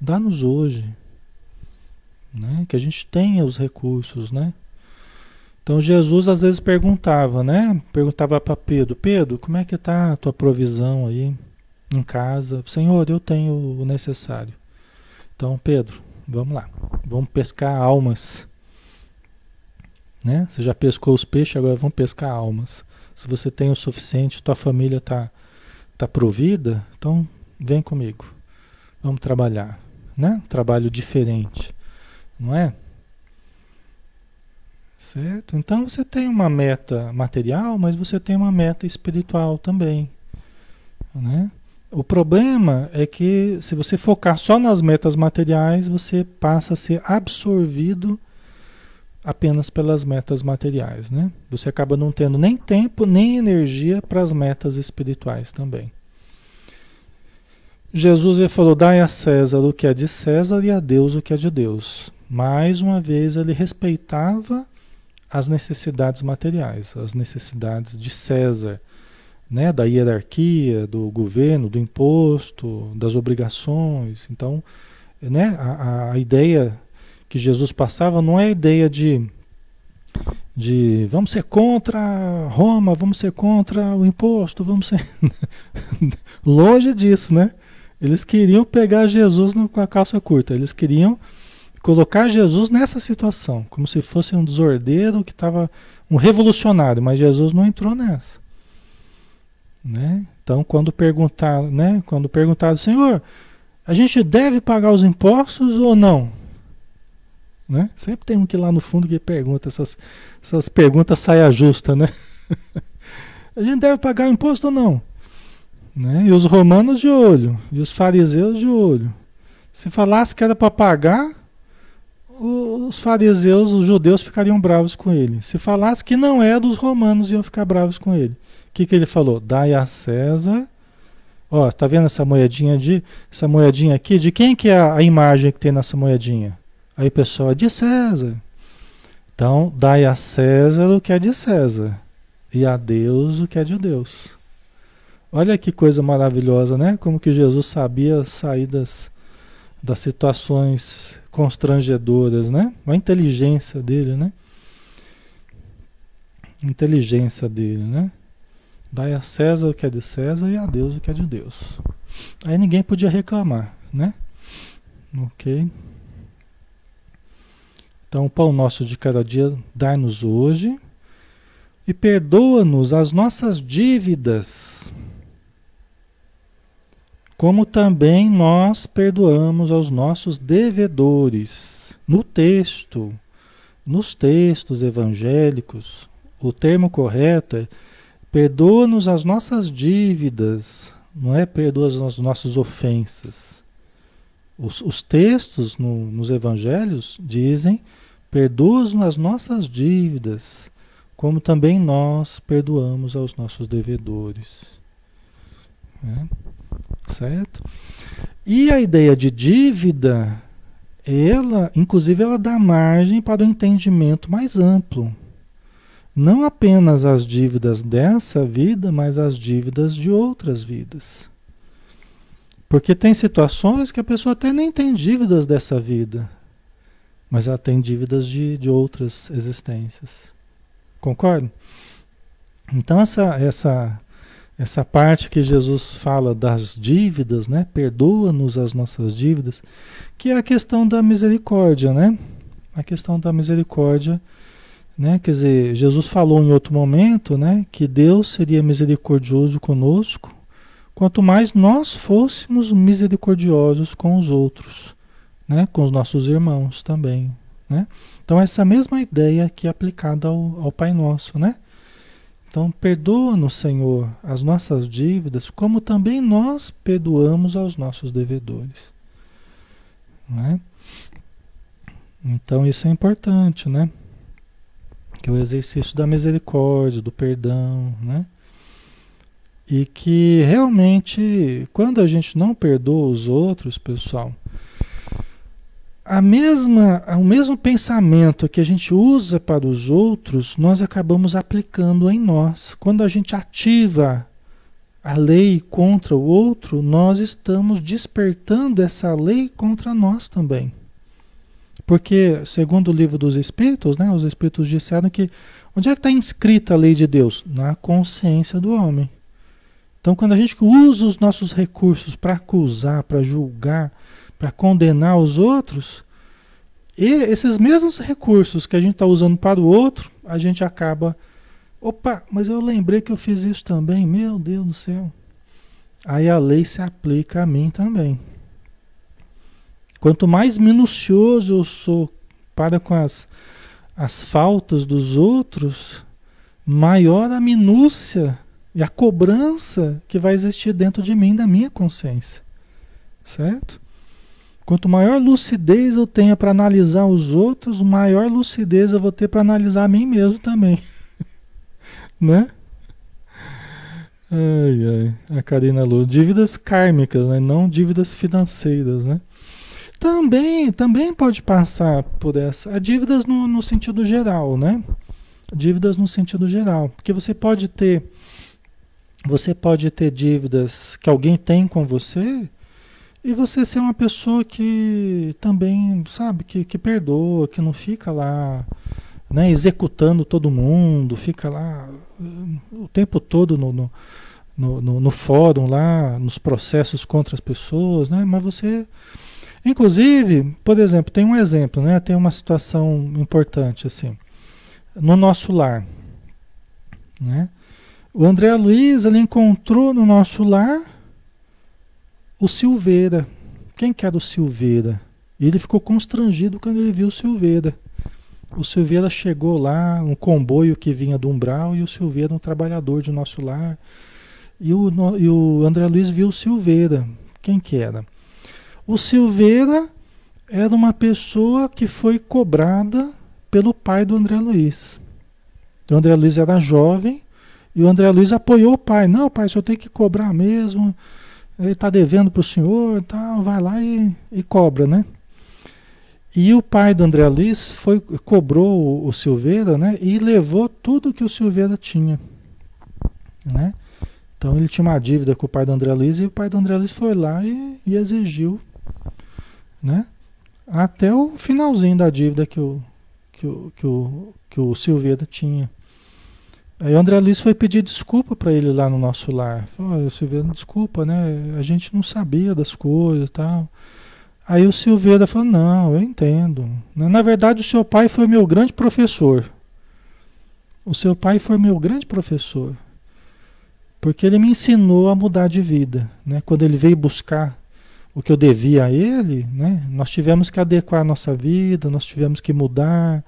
dá-nos hoje, né? Que a gente tenha os recursos, né? Então Jesus às vezes perguntava, né? Perguntava para Pedro, Pedro, como é que está a tua provisão aí em casa? Senhor, eu tenho o necessário. Então, Pedro, vamos lá. Vamos pescar almas. Né? Você já pescou os peixes, agora vamos pescar almas. Se você tem o suficiente, tua família está tá provida, então vem comigo. Vamos trabalhar. Né? Trabalho diferente. Não é? Certo? Então você tem uma meta material, mas você tem uma meta espiritual também. Né? O problema é que se você focar só nas metas materiais, você passa a ser absorvido apenas pelas metas materiais, né? Você acaba não tendo nem tempo nem energia para as metas espirituais também. Jesus falou: "Dai a César o que é de César e a Deus o que é de Deus". Mais uma vez ele respeitava as necessidades materiais, as necessidades de César né, da hierarquia, do governo, do imposto, das obrigações. Então, né, a, a ideia que Jesus passava não é a ideia de, de vamos ser contra Roma, vamos ser contra o imposto, vamos ser. (laughs) Longe disso, né? Eles queriam pegar Jesus com a calça curta, eles queriam colocar Jesus nessa situação, como se fosse um desordeiro que estava um revolucionário, mas Jesus não entrou nessa. Né? Então, quando perguntar, né? Quando perguntado, Senhor, a gente deve pagar os impostos ou não? Né? Sempre tem um que lá no fundo que pergunta, essas, essas perguntas saia justa, né? (laughs) a gente deve pagar o imposto ou não? Né? E os romanos de olho, e os fariseus de olho. Se falasse que era para pagar, os fariseus, os judeus ficariam bravos com ele. Se falasse que não é dos romanos, iam ficar bravos com ele que, que ele falou? Dai a César. Ó, tá vendo essa moedinha de essa moedinha aqui? De quem que é a, a imagem que tem nessa moedinha? Aí pessoal, é de César. Então, dai a César o que é de César e a Deus o que é de Deus. Olha que coisa maravilhosa, né? Como que Jesus sabia sair das, das situações constrangedoras, né? A inteligência dele, né? inteligência dele, né? Dai a César o que é de César e a Deus o que é de Deus. Aí ninguém podia reclamar, né? Ok. Então, o pão nosso de cada dia dai-nos hoje e perdoa-nos as nossas dívidas, como também nós perdoamos aos nossos devedores. No texto, nos textos evangélicos, o termo correto é Perdoa-nos as nossas dívidas, não é perdoa as nossas ofensas. Os, os textos no, nos evangelhos dizem: perdoa-nos as nossas dívidas, como também nós perdoamos aos nossos devedores. É? Certo? E a ideia de dívida, ela, inclusive, ela dá margem para o entendimento mais amplo não apenas as dívidas dessa vida, mas as dívidas de outras vidas. Porque tem situações que a pessoa até nem tem dívidas dessa vida. mas ela tem dívidas de, de outras existências. Concorda? Então essa, essa, essa parte que Jesus fala das dívidas, né? Perdoa-nos as nossas dívidas, que é a questão da misericórdia, né? A questão da misericórdia, né? Quer dizer, Jesus falou em outro momento, né? Que Deus seria misericordioso conosco, quanto mais nós fôssemos misericordiosos com os outros, né? Com os nossos irmãos também, né? Então essa mesma ideia que é aplicada ao, ao Pai Nosso, né? Então, perdoa-nos, Senhor, as nossas dívidas, como também nós perdoamos aos nossos devedores. Né? Então, isso é importante, né? Que é o exercício da misericórdia, do perdão, né? E que realmente, quando a gente não perdoa os outros, pessoal, a mesma, o mesmo pensamento que a gente usa para os outros, nós acabamos aplicando em nós. Quando a gente ativa a lei contra o outro, nós estamos despertando essa lei contra nós também. Porque, segundo o livro dos Espíritos, né, os Espíritos disseram que onde é que está inscrita a lei de Deus? Na consciência do homem. Então, quando a gente usa os nossos recursos para acusar, para julgar, para condenar os outros, e esses mesmos recursos que a gente está usando para o outro, a gente acaba. Opa, mas eu lembrei que eu fiz isso também, meu Deus do céu. Aí a lei se aplica a mim também. Quanto mais minucioso eu sou para com as, as faltas dos outros, maior a minúcia e a cobrança que vai existir dentro de mim, da minha consciência. Certo? Quanto maior lucidez eu tenha para analisar os outros, maior lucidez eu vou ter para analisar a mim mesmo também. (laughs) né? Ai, ai, a Karina Lu. Dívidas kármicas, né? não dívidas financeiras, né? Também, também pode passar por essa. Dívidas no, no sentido geral, né? Dívidas no sentido geral. Porque você pode ter. Você pode ter dívidas que alguém tem com você e você ser uma pessoa que também, sabe, que, que perdoa, que não fica lá né, executando todo mundo, fica lá uh, o tempo todo no, no, no, no, fórum lá, nos processos contra as pessoas, né? Mas você. Inclusive, por exemplo, tem um exemplo, né? Tem uma situação importante, assim. No nosso lar. Né? O André Luiz ele encontrou no nosso lar o Silveira. Quem que era o Silveira? Ele ficou constrangido quando ele viu o Silveira. O Silveira chegou lá, um comboio que vinha do umbral, e o Silveira, um trabalhador de nosso lar. E o, e o André Luiz viu o Silveira. Quem que era? O Silveira era uma pessoa que foi cobrada pelo pai do André Luiz. O André Luiz era jovem e o André Luiz apoiou o pai. Não, pai, senhor tem que cobrar mesmo ele está devendo para o senhor, tá, vai lá e, e, cobra, né? E o pai do André Luiz foi, cobrou o, o Silveira, né? E levou tudo que o Silveira tinha, né? Então ele tinha uma dívida com o pai do André Luiz e o pai do André Luiz foi lá e, e exigiu, né? Até o finalzinho da dívida que o, que o, que o, que o Silveira tinha. Aí o André Luiz foi pedir desculpa para ele lá no nosso lar. Falou, olha, Silveira, desculpa, né? A gente não sabia das coisas e tal. Aí o Silveira falou, não, eu entendo. Na verdade, o seu pai foi meu grande professor. O seu pai foi meu grande professor. Porque ele me ensinou a mudar de vida. Né? Quando ele veio buscar o que eu devia a ele, né? nós tivemos que adequar a nossa vida, nós tivemos que mudar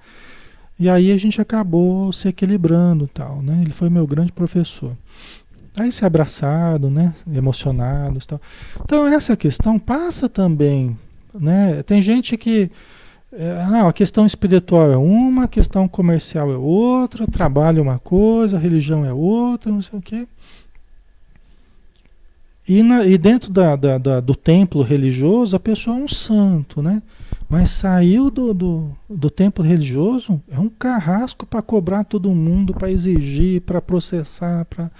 e aí a gente acabou se equilibrando tal, né? Ele foi meu grande professor. Aí se abraçado, né? Emocionados tal. Então essa questão passa também, né? Tem gente que é, a questão espiritual é uma, a questão comercial é outra, trabalho é uma coisa, religião é outra, não sei o quê. E, na, e dentro da, da, da, do templo religioso, a pessoa é um santo, né? Mas saiu do, do, do templo religioso, é um carrasco para cobrar todo mundo, para exigir, para processar, para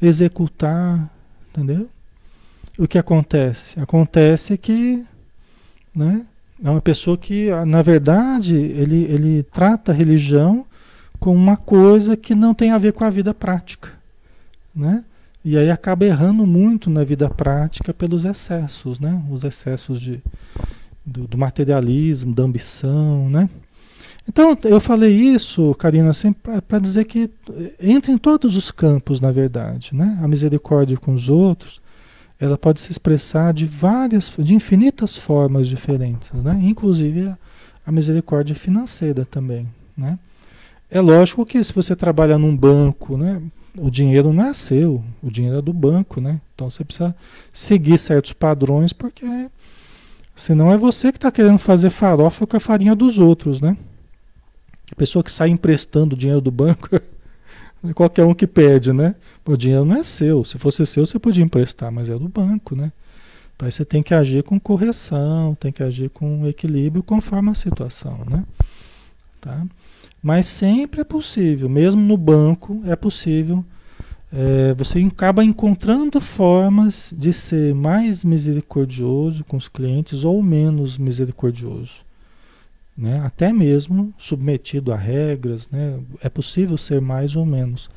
executar, entendeu? O que acontece? Acontece que, né? É uma pessoa que, na verdade, ele, ele trata a religião como uma coisa que não tem a ver com a vida prática, né? E aí acaba errando muito na vida prática pelos excessos, né? Os excessos de, do, do materialismo, da ambição, né? Então, eu falei isso, Karina, assim, para dizer que entra em todos os campos, na verdade, né? A misericórdia com os outros, ela pode se expressar de várias, de infinitas formas diferentes, né? Inclusive a, a misericórdia financeira também, né? É lógico que se você trabalha num banco, né? O dinheiro não é seu, o dinheiro é do banco, né? Então você precisa seguir certos padrões, porque senão é você que está querendo fazer farofa com a farinha dos outros, né? A pessoa que sai emprestando o dinheiro do banco, (laughs) qualquer um que pede, né? O dinheiro não é seu. Se fosse seu, você podia emprestar, mas é do banco, né? Então você tem que agir com correção, tem que agir com equilíbrio conforme a situação, né? Tá? Mas sempre é possível, mesmo no banco é possível. É, você acaba encontrando formas de ser mais misericordioso com os clientes ou menos misericordioso. Né? Até mesmo submetido a regras, né? é possível ser mais ou menos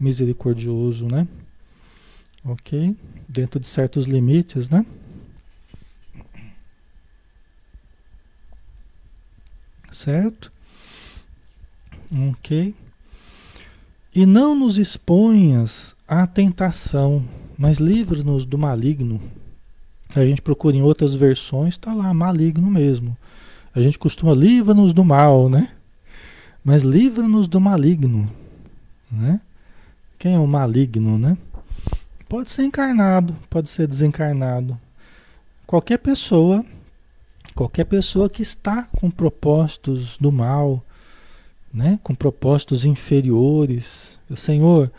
misericordioso, né? Ok? Dentro de certos limites, né? Certo? Ok? E não nos exponhas à tentação, mas livra-nos do maligno. A gente procura em outras versões, está lá, maligno mesmo. A gente costuma livra-nos do mal, né? Mas livra-nos do maligno, né? Quem é o maligno, né? Pode ser encarnado, pode ser desencarnado. Qualquer pessoa, qualquer pessoa que está com propósitos do mal, né, com propósitos inferiores. Senhor,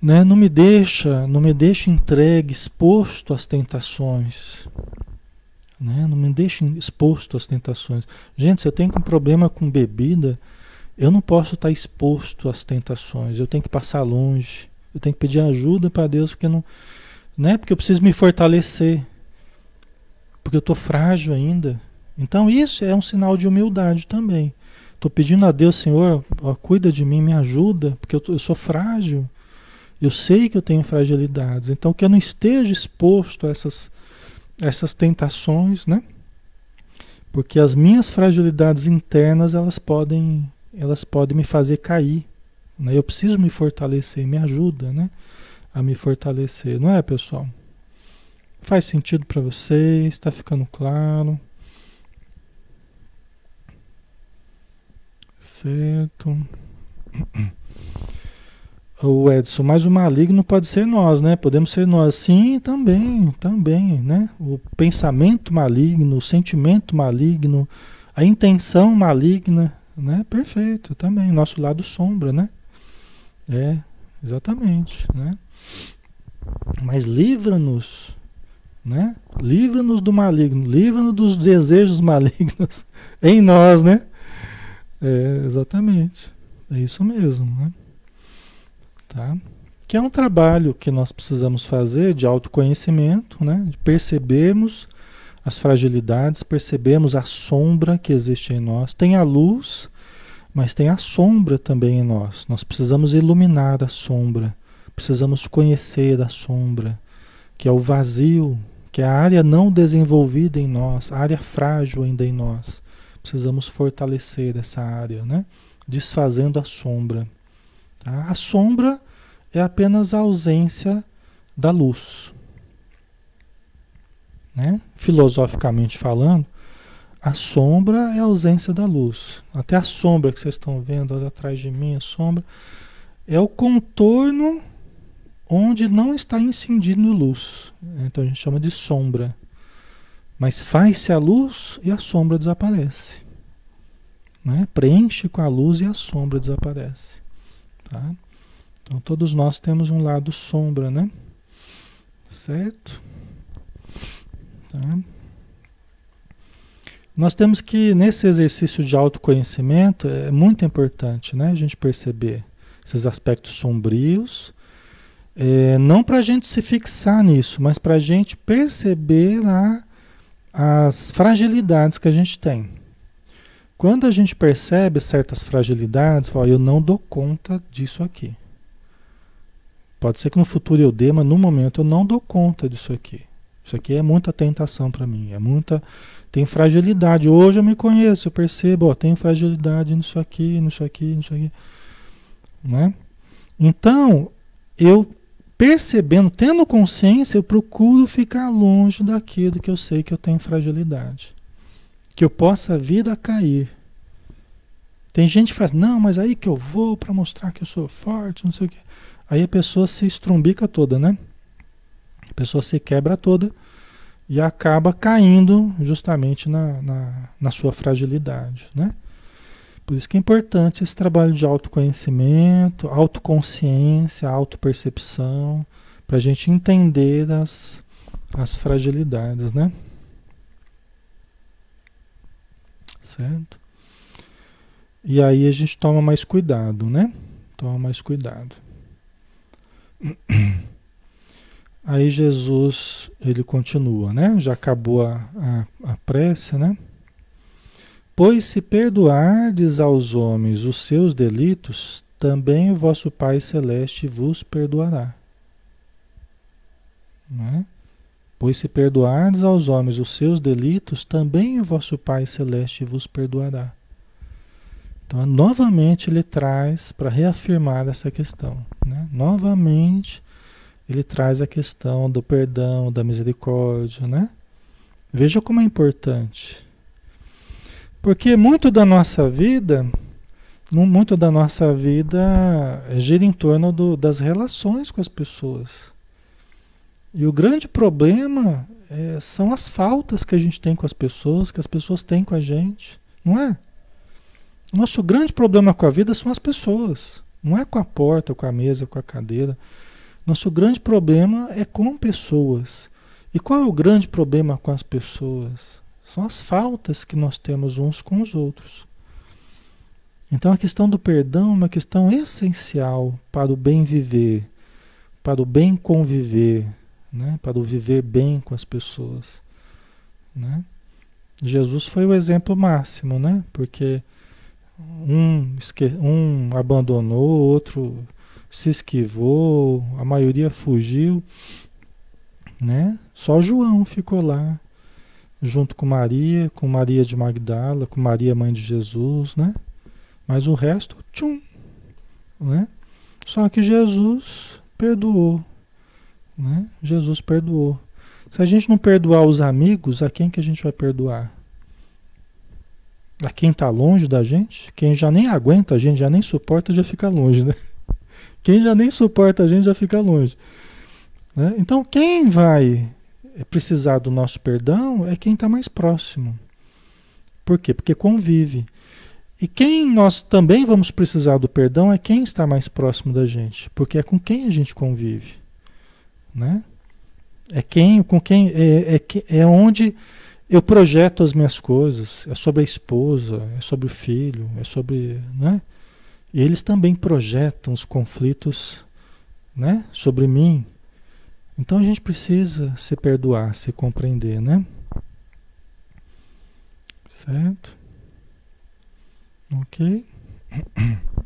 né, não me deixa, não me deixa entregue, exposto às tentações. Né? Não me deixe exposto às tentações. Gente, se eu tenho um problema com bebida, eu não posso estar exposto às tentações. Eu tenho que passar longe. Eu tenho que pedir ajuda para Deus, porque não, né? Porque eu preciso me fortalecer. Porque eu estou frágil ainda. Então isso é um sinal de humildade também. Estou pedindo a Deus, Senhor, ó, cuida de mim, me ajuda, porque eu, eu sou frágil. Eu sei que eu tenho fragilidades. Então, que eu não esteja exposto a essas, essas tentações, né? Porque as minhas fragilidades internas, elas podem, elas podem me fazer cair. Né? Eu preciso me fortalecer, me ajuda, né? A me fortalecer, não é, pessoal? Faz sentido para vocês? Está ficando claro? Certo. (clears throat) O Edson, mas o maligno pode ser nós, né? Podemos ser nós. Sim, também, também, né? O pensamento maligno, o sentimento maligno, a intenção maligna, né? Perfeito, também. Nosso lado sombra, né? É, exatamente, né? Mas livra-nos, né? Livra-nos do maligno, livra-nos dos desejos (laughs) malignos em nós, né? É, exatamente. É isso mesmo, né? Tá? Que é um trabalho que nós precisamos fazer de autoconhecimento, né? De percebermos as fragilidades, percebemos a sombra que existe em nós. Tem a luz, mas tem a sombra também em nós. Nós precisamos iluminar a sombra, precisamos conhecer a sombra, que é o vazio, que é a área não desenvolvida em nós, a área frágil ainda em nós. Precisamos fortalecer essa área, né? Desfazendo a sombra. Tá? A sombra é apenas a ausência da luz. Né? Filosoficamente falando, a sombra é a ausência da luz. Até a sombra que vocês estão vendo atrás de mim, a sombra, é o contorno onde não está incidindo luz. Então a gente chama de sombra. Mas faz-se a luz e a sombra desaparece. Né? Preenche com a luz e a sombra desaparece. Tá? Então todos nós temos um lado sombra, né? Certo? Tá? Nós temos que, nesse exercício de autoconhecimento, é muito importante né, a gente perceber esses aspectos sombrios, é, não para a gente se fixar nisso, mas para a gente perceber a as fragilidades que a gente tem. Quando a gente percebe certas fragilidades, fala, eu não dou conta disso aqui. Pode ser que no futuro eu dê, mas no momento eu não dou conta disso aqui. Isso aqui é muita tentação para mim, é muita tem fragilidade. Hoje eu me conheço, eu percebo, ó, tem fragilidade nisso aqui, nisso aqui, nisso aqui, né? Então, eu percebendo, tendo consciência, eu procuro ficar longe daquilo que eu sei que eu tenho fragilidade. Que eu possa vir a cair. Tem gente que faz, não, mas aí que eu vou para mostrar que eu sou forte, não sei o quê. Aí a pessoa se estrumbica toda, né? A pessoa se quebra toda e acaba caindo justamente na, na, na sua fragilidade, né? Por isso que é importante esse trabalho de autoconhecimento, autoconsciência, autopercepção, para a gente entender as, as fragilidades, né? Certo? E aí a gente toma mais cuidado, né? Toma mais cuidado. Aí Jesus, ele continua, né? Já acabou a, a, a prece, né? Pois se perdoardes aos homens os seus delitos, também o vosso Pai Celeste vos perdoará. Né? Pois se perdoardes aos homens os seus delitos, também o vosso Pai Celeste vos perdoará. Então, novamente, ele traz para reafirmar essa questão. Né? Novamente, ele traz a questão do perdão, da misericórdia. Né? Veja como é importante. Porque muito da nossa vida, muito da nossa vida gira em torno do, das relações com as pessoas. E o grande problema é, são as faltas que a gente tem com as pessoas, que as pessoas têm com a gente, não é? O nosso grande problema com a vida são as pessoas, não é com a porta, com a mesa, com a cadeira. Nosso grande problema é com pessoas. E qual é o grande problema com as pessoas? São as faltas que nós temos uns com os outros. Então a questão do perdão é uma questão essencial para o bem viver, para o bem conviver, né? para o viver bem com as pessoas. Né? Jesus foi o exemplo máximo, né? porque um, um abandonou, outro se esquivou, a maioria fugiu, né? Só João ficou lá junto com Maria, com Maria de Magdala, com Maria mãe de Jesus, né? Mas o resto, tchum, né? Só que Jesus perdoou, né? Jesus perdoou. Se a gente não perdoar os amigos, a quem que a gente vai perdoar? A quem está longe da gente? Quem já nem aguenta a gente, já nem suporta, já fica longe, né? (laughs) Quem já nem suporta a gente já fica longe. Né? Então, quem vai precisar do nosso perdão é quem está mais próximo. Por quê? Porque convive. E quem nós também vamos precisar do perdão é quem está mais próximo da gente, porque é com quem a gente convive, né? É quem, com quem é, é, é onde eu projeto as minhas coisas. É sobre a esposa, é sobre o filho, é sobre, né? E eles também projetam os conflitos, né? Sobre mim, então a gente precisa se perdoar, se compreender, né? Certo? Ok? (clears throat)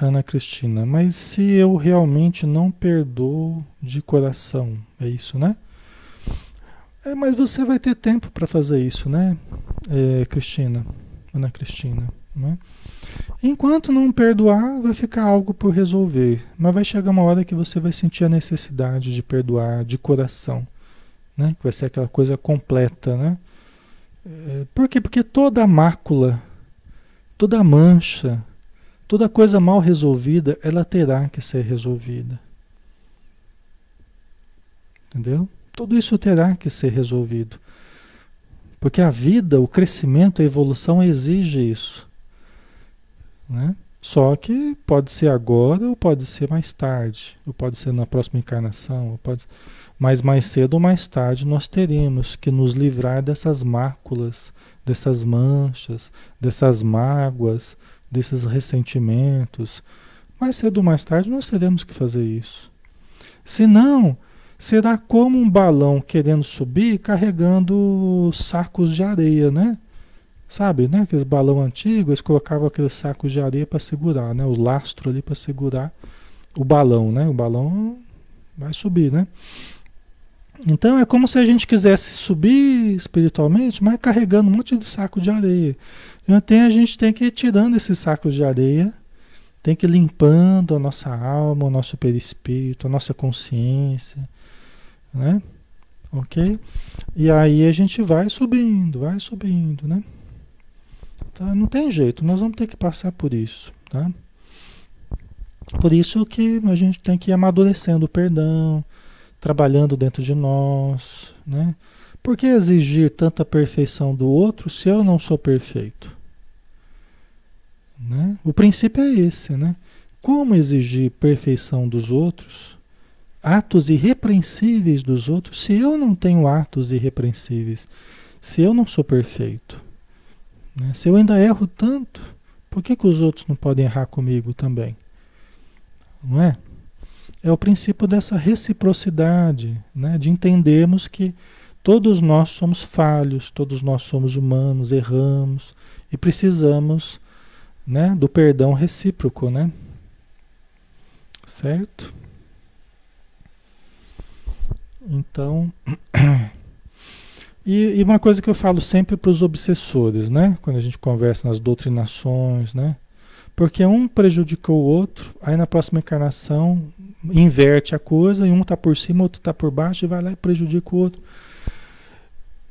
Ana Cristina, mas se eu realmente não perdoo de coração, é isso, né? É, mas você vai ter tempo para fazer isso, né, é, Cristina? Ana Cristina, né? Enquanto não perdoar, vai ficar algo por resolver. Mas vai chegar uma hora que você vai sentir a necessidade de perdoar de coração. Né? Que vai ser aquela coisa completa. Né? É, por quê? Porque toda mácula, toda mancha, toda coisa mal resolvida, ela terá que ser resolvida. Entendeu? Tudo isso terá que ser resolvido. Porque a vida, o crescimento, a evolução exige isso. Né? Só que pode ser agora ou pode ser mais tarde, ou pode ser na próxima encarnação, ou pode... mas mais cedo ou mais tarde nós teremos que nos livrar dessas máculas, dessas manchas, dessas mágoas, desses ressentimentos. Mais cedo ou mais tarde nós teremos que fazer isso. Se não, será como um balão querendo subir carregando sacos de areia, né? Sabe, né? Aqueles balão antigos, eles colocavam aqueles sacos de areia para segurar, né? O lastro ali para segurar o balão, né? O balão vai subir, né? Então é como se a gente quisesse subir espiritualmente, mas carregando um monte de saco de areia. Então a gente tem que ir tirando esses sacos de areia, tem que ir limpando a nossa alma, o nosso perispírito, a nossa consciência, né? Ok? E aí a gente vai subindo, vai subindo, né? Tá? Não tem jeito, nós vamos ter que passar por isso, tá? Por isso que a gente tem que ir amadurecendo o perdão, trabalhando dentro de nós, né? Por que exigir tanta perfeição do outro se eu não sou perfeito? Né? O princípio é esse, né? Como exigir perfeição dos outros, atos irrepreensíveis dos outros, se eu não tenho atos irrepreensíveis, se eu não sou perfeito? Né? Se eu ainda erro tanto, por que, que os outros não podem errar comigo também? Não é? É o princípio dessa reciprocidade, né? de entendermos que todos nós somos falhos, todos nós somos humanos, erramos e precisamos né, do perdão recíproco, né? Certo? Então, (clears throat) e, e, uma coisa que eu falo sempre para os obsessores, né? Quando a gente conversa nas doutrinações, né? Porque um prejudicou o outro, aí na próxima encarnação inverte a coisa e um está por cima, outro está por baixo e vai lá e prejudica o outro,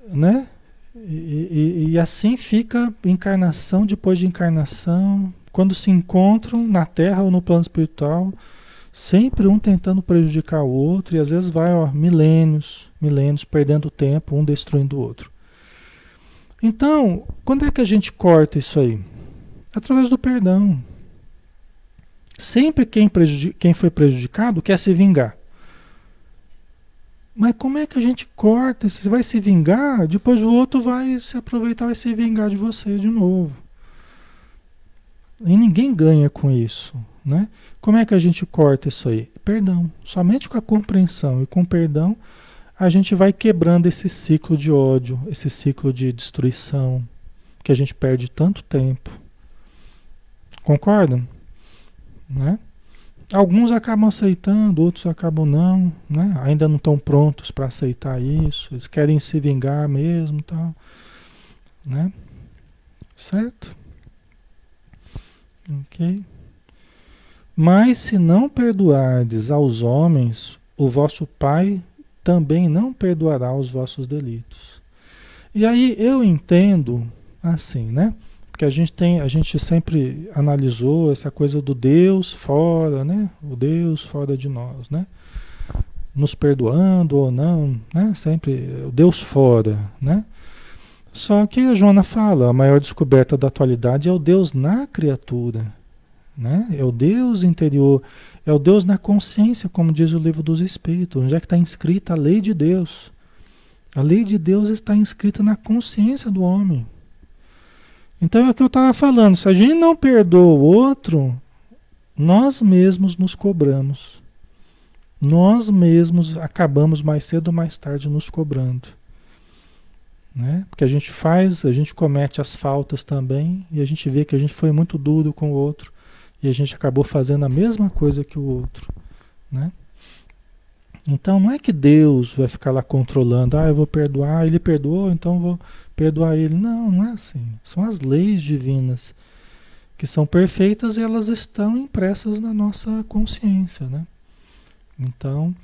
né? E, e, e, assim fica encarnação depois de encarnação, quando se encontram na Terra ou no plano espiritual, sempre um tentando prejudicar o outro, e às vezes vai ó, milênios, milênios, perdendo tempo, um destruindo o outro. Então, quando é que a gente corta isso aí? Através do perdão. Sempre quem, quem foi prejudicado quer se vingar. Mas como é que a gente corta? Você vai se vingar, depois o outro vai se aproveitar, vai se vingar de você de novo. E ninguém ganha com isso, né? Como é que a gente corta isso aí? Perdão. Somente com a compreensão e com perdão a gente vai quebrando esse ciclo de ódio, esse ciclo de destruição que a gente perde tanto tempo. Concordam? Né? Alguns acabam aceitando, outros acabam não, né? Ainda não estão prontos para aceitar isso. Eles querem se vingar mesmo, tal, né? Certo? Ok. Mas se não perdoardes aos homens, o vosso Pai também não perdoará os vossos delitos. E aí eu entendo assim, né? Porque a gente tem, a gente sempre analisou essa coisa do Deus fora, né? O Deus fora de nós, né? Nos perdoando ou não, né? Sempre o Deus fora, né? Só que a Joana fala, a maior descoberta da atualidade é o Deus na criatura, né? É o Deus interior, é o Deus na consciência, como diz o livro dos Espíritos, onde é que está inscrita a lei de Deus. A lei de Deus está inscrita na consciência do homem. Então é o que eu estava falando, se a gente não perdoa o outro, nós mesmos nos cobramos. Nós mesmos acabamos mais cedo ou mais tarde nos cobrando. Né? Porque a gente faz, a gente comete as faltas também e a gente vê que a gente foi muito duro com o outro a gente acabou fazendo a mesma coisa que o outro. Né? Então não é que Deus vai ficar lá controlando, ah, eu vou perdoar, ele perdoou, então vou perdoar ele. Não, não é assim. São as leis divinas que são perfeitas e elas estão impressas na nossa consciência, né? Então,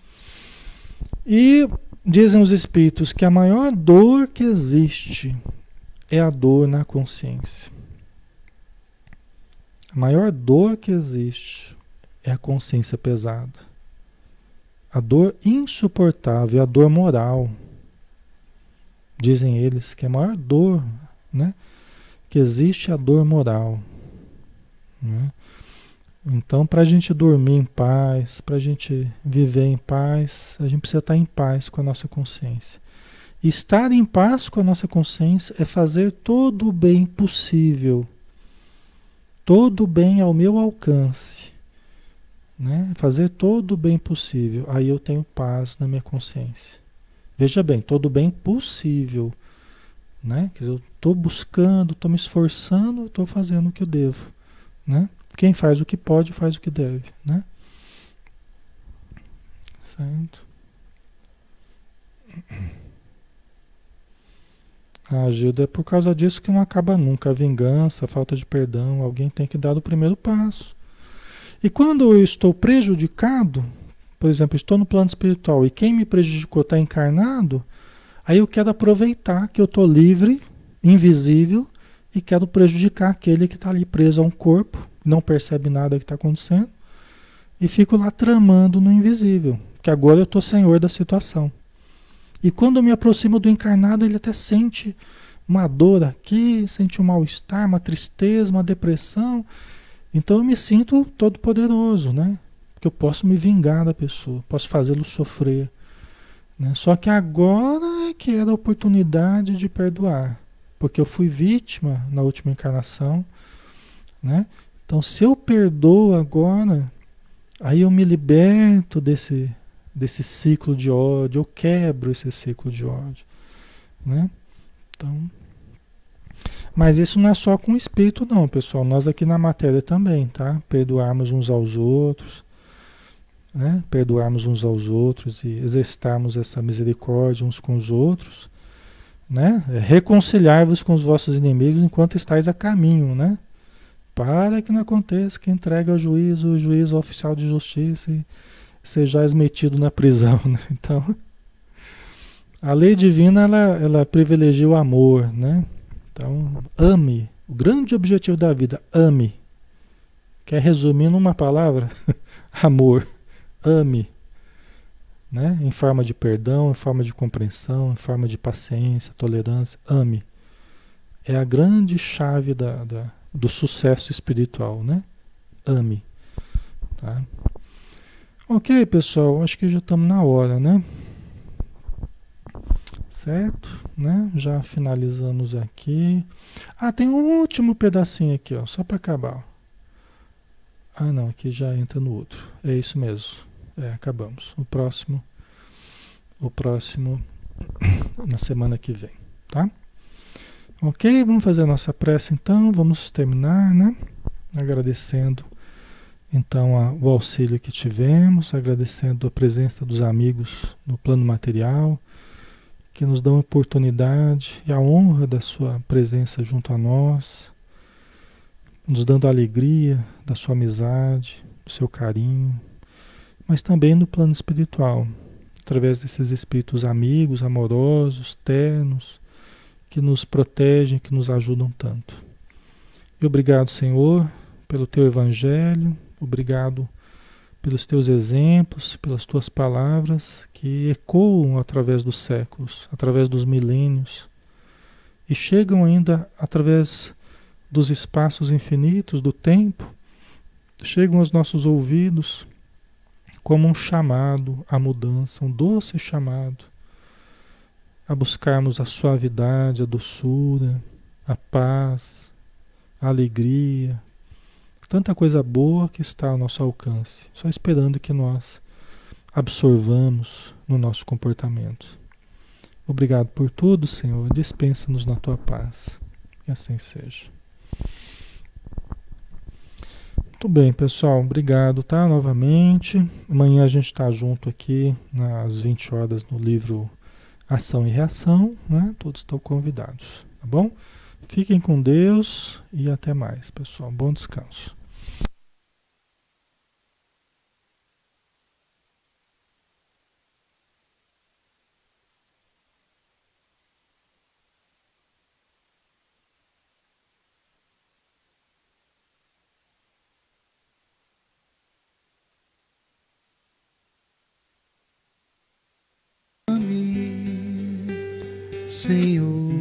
e dizem os espíritos que a maior dor que existe é a dor na consciência. A maior dor que existe é a consciência pesada. A dor insuportável, a dor moral Dizem eles que a maior dor né, que existe é a dor moral. Né? Então, para a gente dormir em paz, para a gente viver em paz, a gente precisa estar em paz com a nossa consciência. Estar em paz com a nossa consciência é fazer todo o bem possível, todo o bem ao meu alcance, né? Fazer todo o bem possível. Aí eu tenho paz na minha consciência. Veja bem, todo o bem possível, né? Quer dizer, eu estou buscando, estou me esforçando, estou fazendo o que eu devo, né? Quem faz o que pode, faz o que deve, né? Certo? Ah, Gilda, é por causa disso que não acaba nunca. A vingança, a falta de perdão, alguém tem que dar o primeiro passo. E quando eu estou prejudicado, por exemplo, estou no plano espiritual e quem me prejudicou está encarnado, aí eu quero aproveitar que eu estou livre, invisível, e quero prejudicar aquele que está ali preso a um corpo, não percebe nada que está acontecendo, e fico lá tramando no invisível, que agora eu estou senhor da situação. E quando eu me aproximo do encarnado, ele até sente uma dor aqui, sente um mal-estar, uma tristeza, uma depressão. Então eu me sinto todo poderoso, né? Porque eu posso me vingar da pessoa, posso fazê-lo sofrer. Né? Só que agora é que era a oportunidade de perdoar. Porque eu fui vítima na última encarnação. Né? Então se eu perdoo agora, aí eu me liberto desse, desse ciclo de ódio, eu quebro esse ciclo de ódio, né? Então, mas isso não é só com o espírito não, pessoal, nós aqui na matéria também, tá? Perdoarmos uns aos outros, né? Perdoarmos uns aos outros e exercitarmos essa misericórdia uns com os outros, né? É reconciliar-vos com os vossos inimigos enquanto estáis a caminho, né? Para que não aconteça que entregue ao juízo, o juízo oficial de justiça e sejais metido na prisão. Né? (laughs) Então, a lei divina ela, ela privilegia o amor, né? Então, ame. O grande objetivo da vida, ame. Quer resumir numa palavra? (laughs) amor. Ame. Né? Em forma de perdão, em forma de compreensão, em forma de paciência, tolerância. Ame. É a grande chave da, da do sucesso espiritual, né? Ame. Tá? Ok, pessoal, acho que já estamos na hora, né? Certo? Né? Já finalizamos aqui. Ah, tem um último pedacinho aqui, ó, só para acabar. Ah, não, aqui já entra no outro. É isso mesmo. É, acabamos. O próximo, o próximo (coughs) na semana que vem, tá? Ok, vamos fazer a nossa prece então. Vamos terminar, né? Agradecendo então a, o auxílio que tivemos, agradecendo a presença dos amigos no plano material, que nos dão a oportunidade e a honra da sua presença junto a nós, nos dando a alegria da sua amizade, do seu carinho, mas também no plano espiritual, através desses espíritos amigos, amorosos, ternos, que nos protegem, que nos ajudam tanto. E obrigado, Senhor, pelo teu evangelho, Obrigado pelos teus exemplos, pelas tuas palavras que ecoam através dos séculos, através dos milênios e chegam ainda através dos espaços infinitos do tempo, chegam aos nossos ouvidos como um chamado à mudança, um doce chamado a buscarmos a suavidade, a doçura, a paz, a alegria, Tanta coisa boa que está ao nosso alcance, só esperando que nós absorvamos no nosso comportamento. Obrigado por tudo, Senhor. Dispensa-nos na tua paz. E assim seja. Muito bem, pessoal. Obrigado, tá? Novamente. Amanhã a gente está junto aqui às 20 horas no livro Ação e Reação, né? Todos estão convidados, tá bom? Fiquem com Deus e até mais, pessoal. Bom descanso. Senhor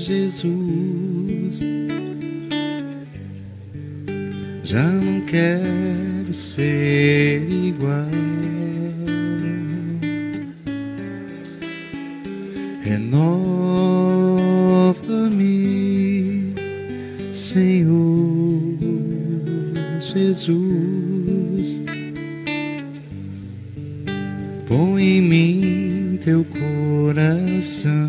Jesus. Já não quero ser igual. Renova-me, Senhor Jesus. Põe em mim teu coração.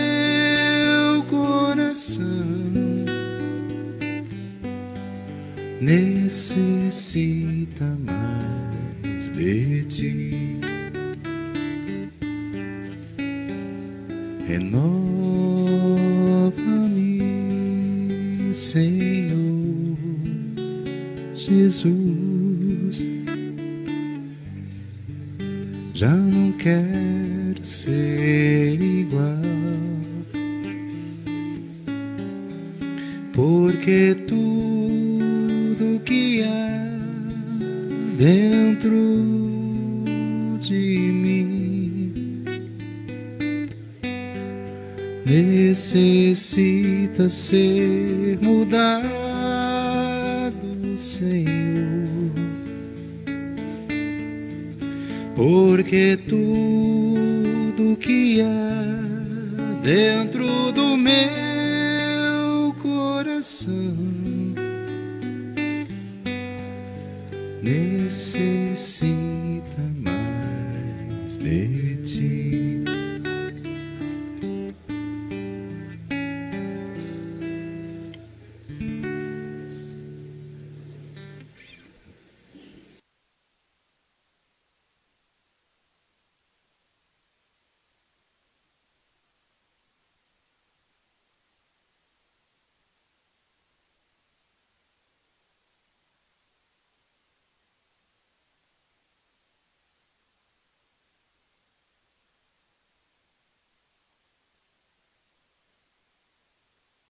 see.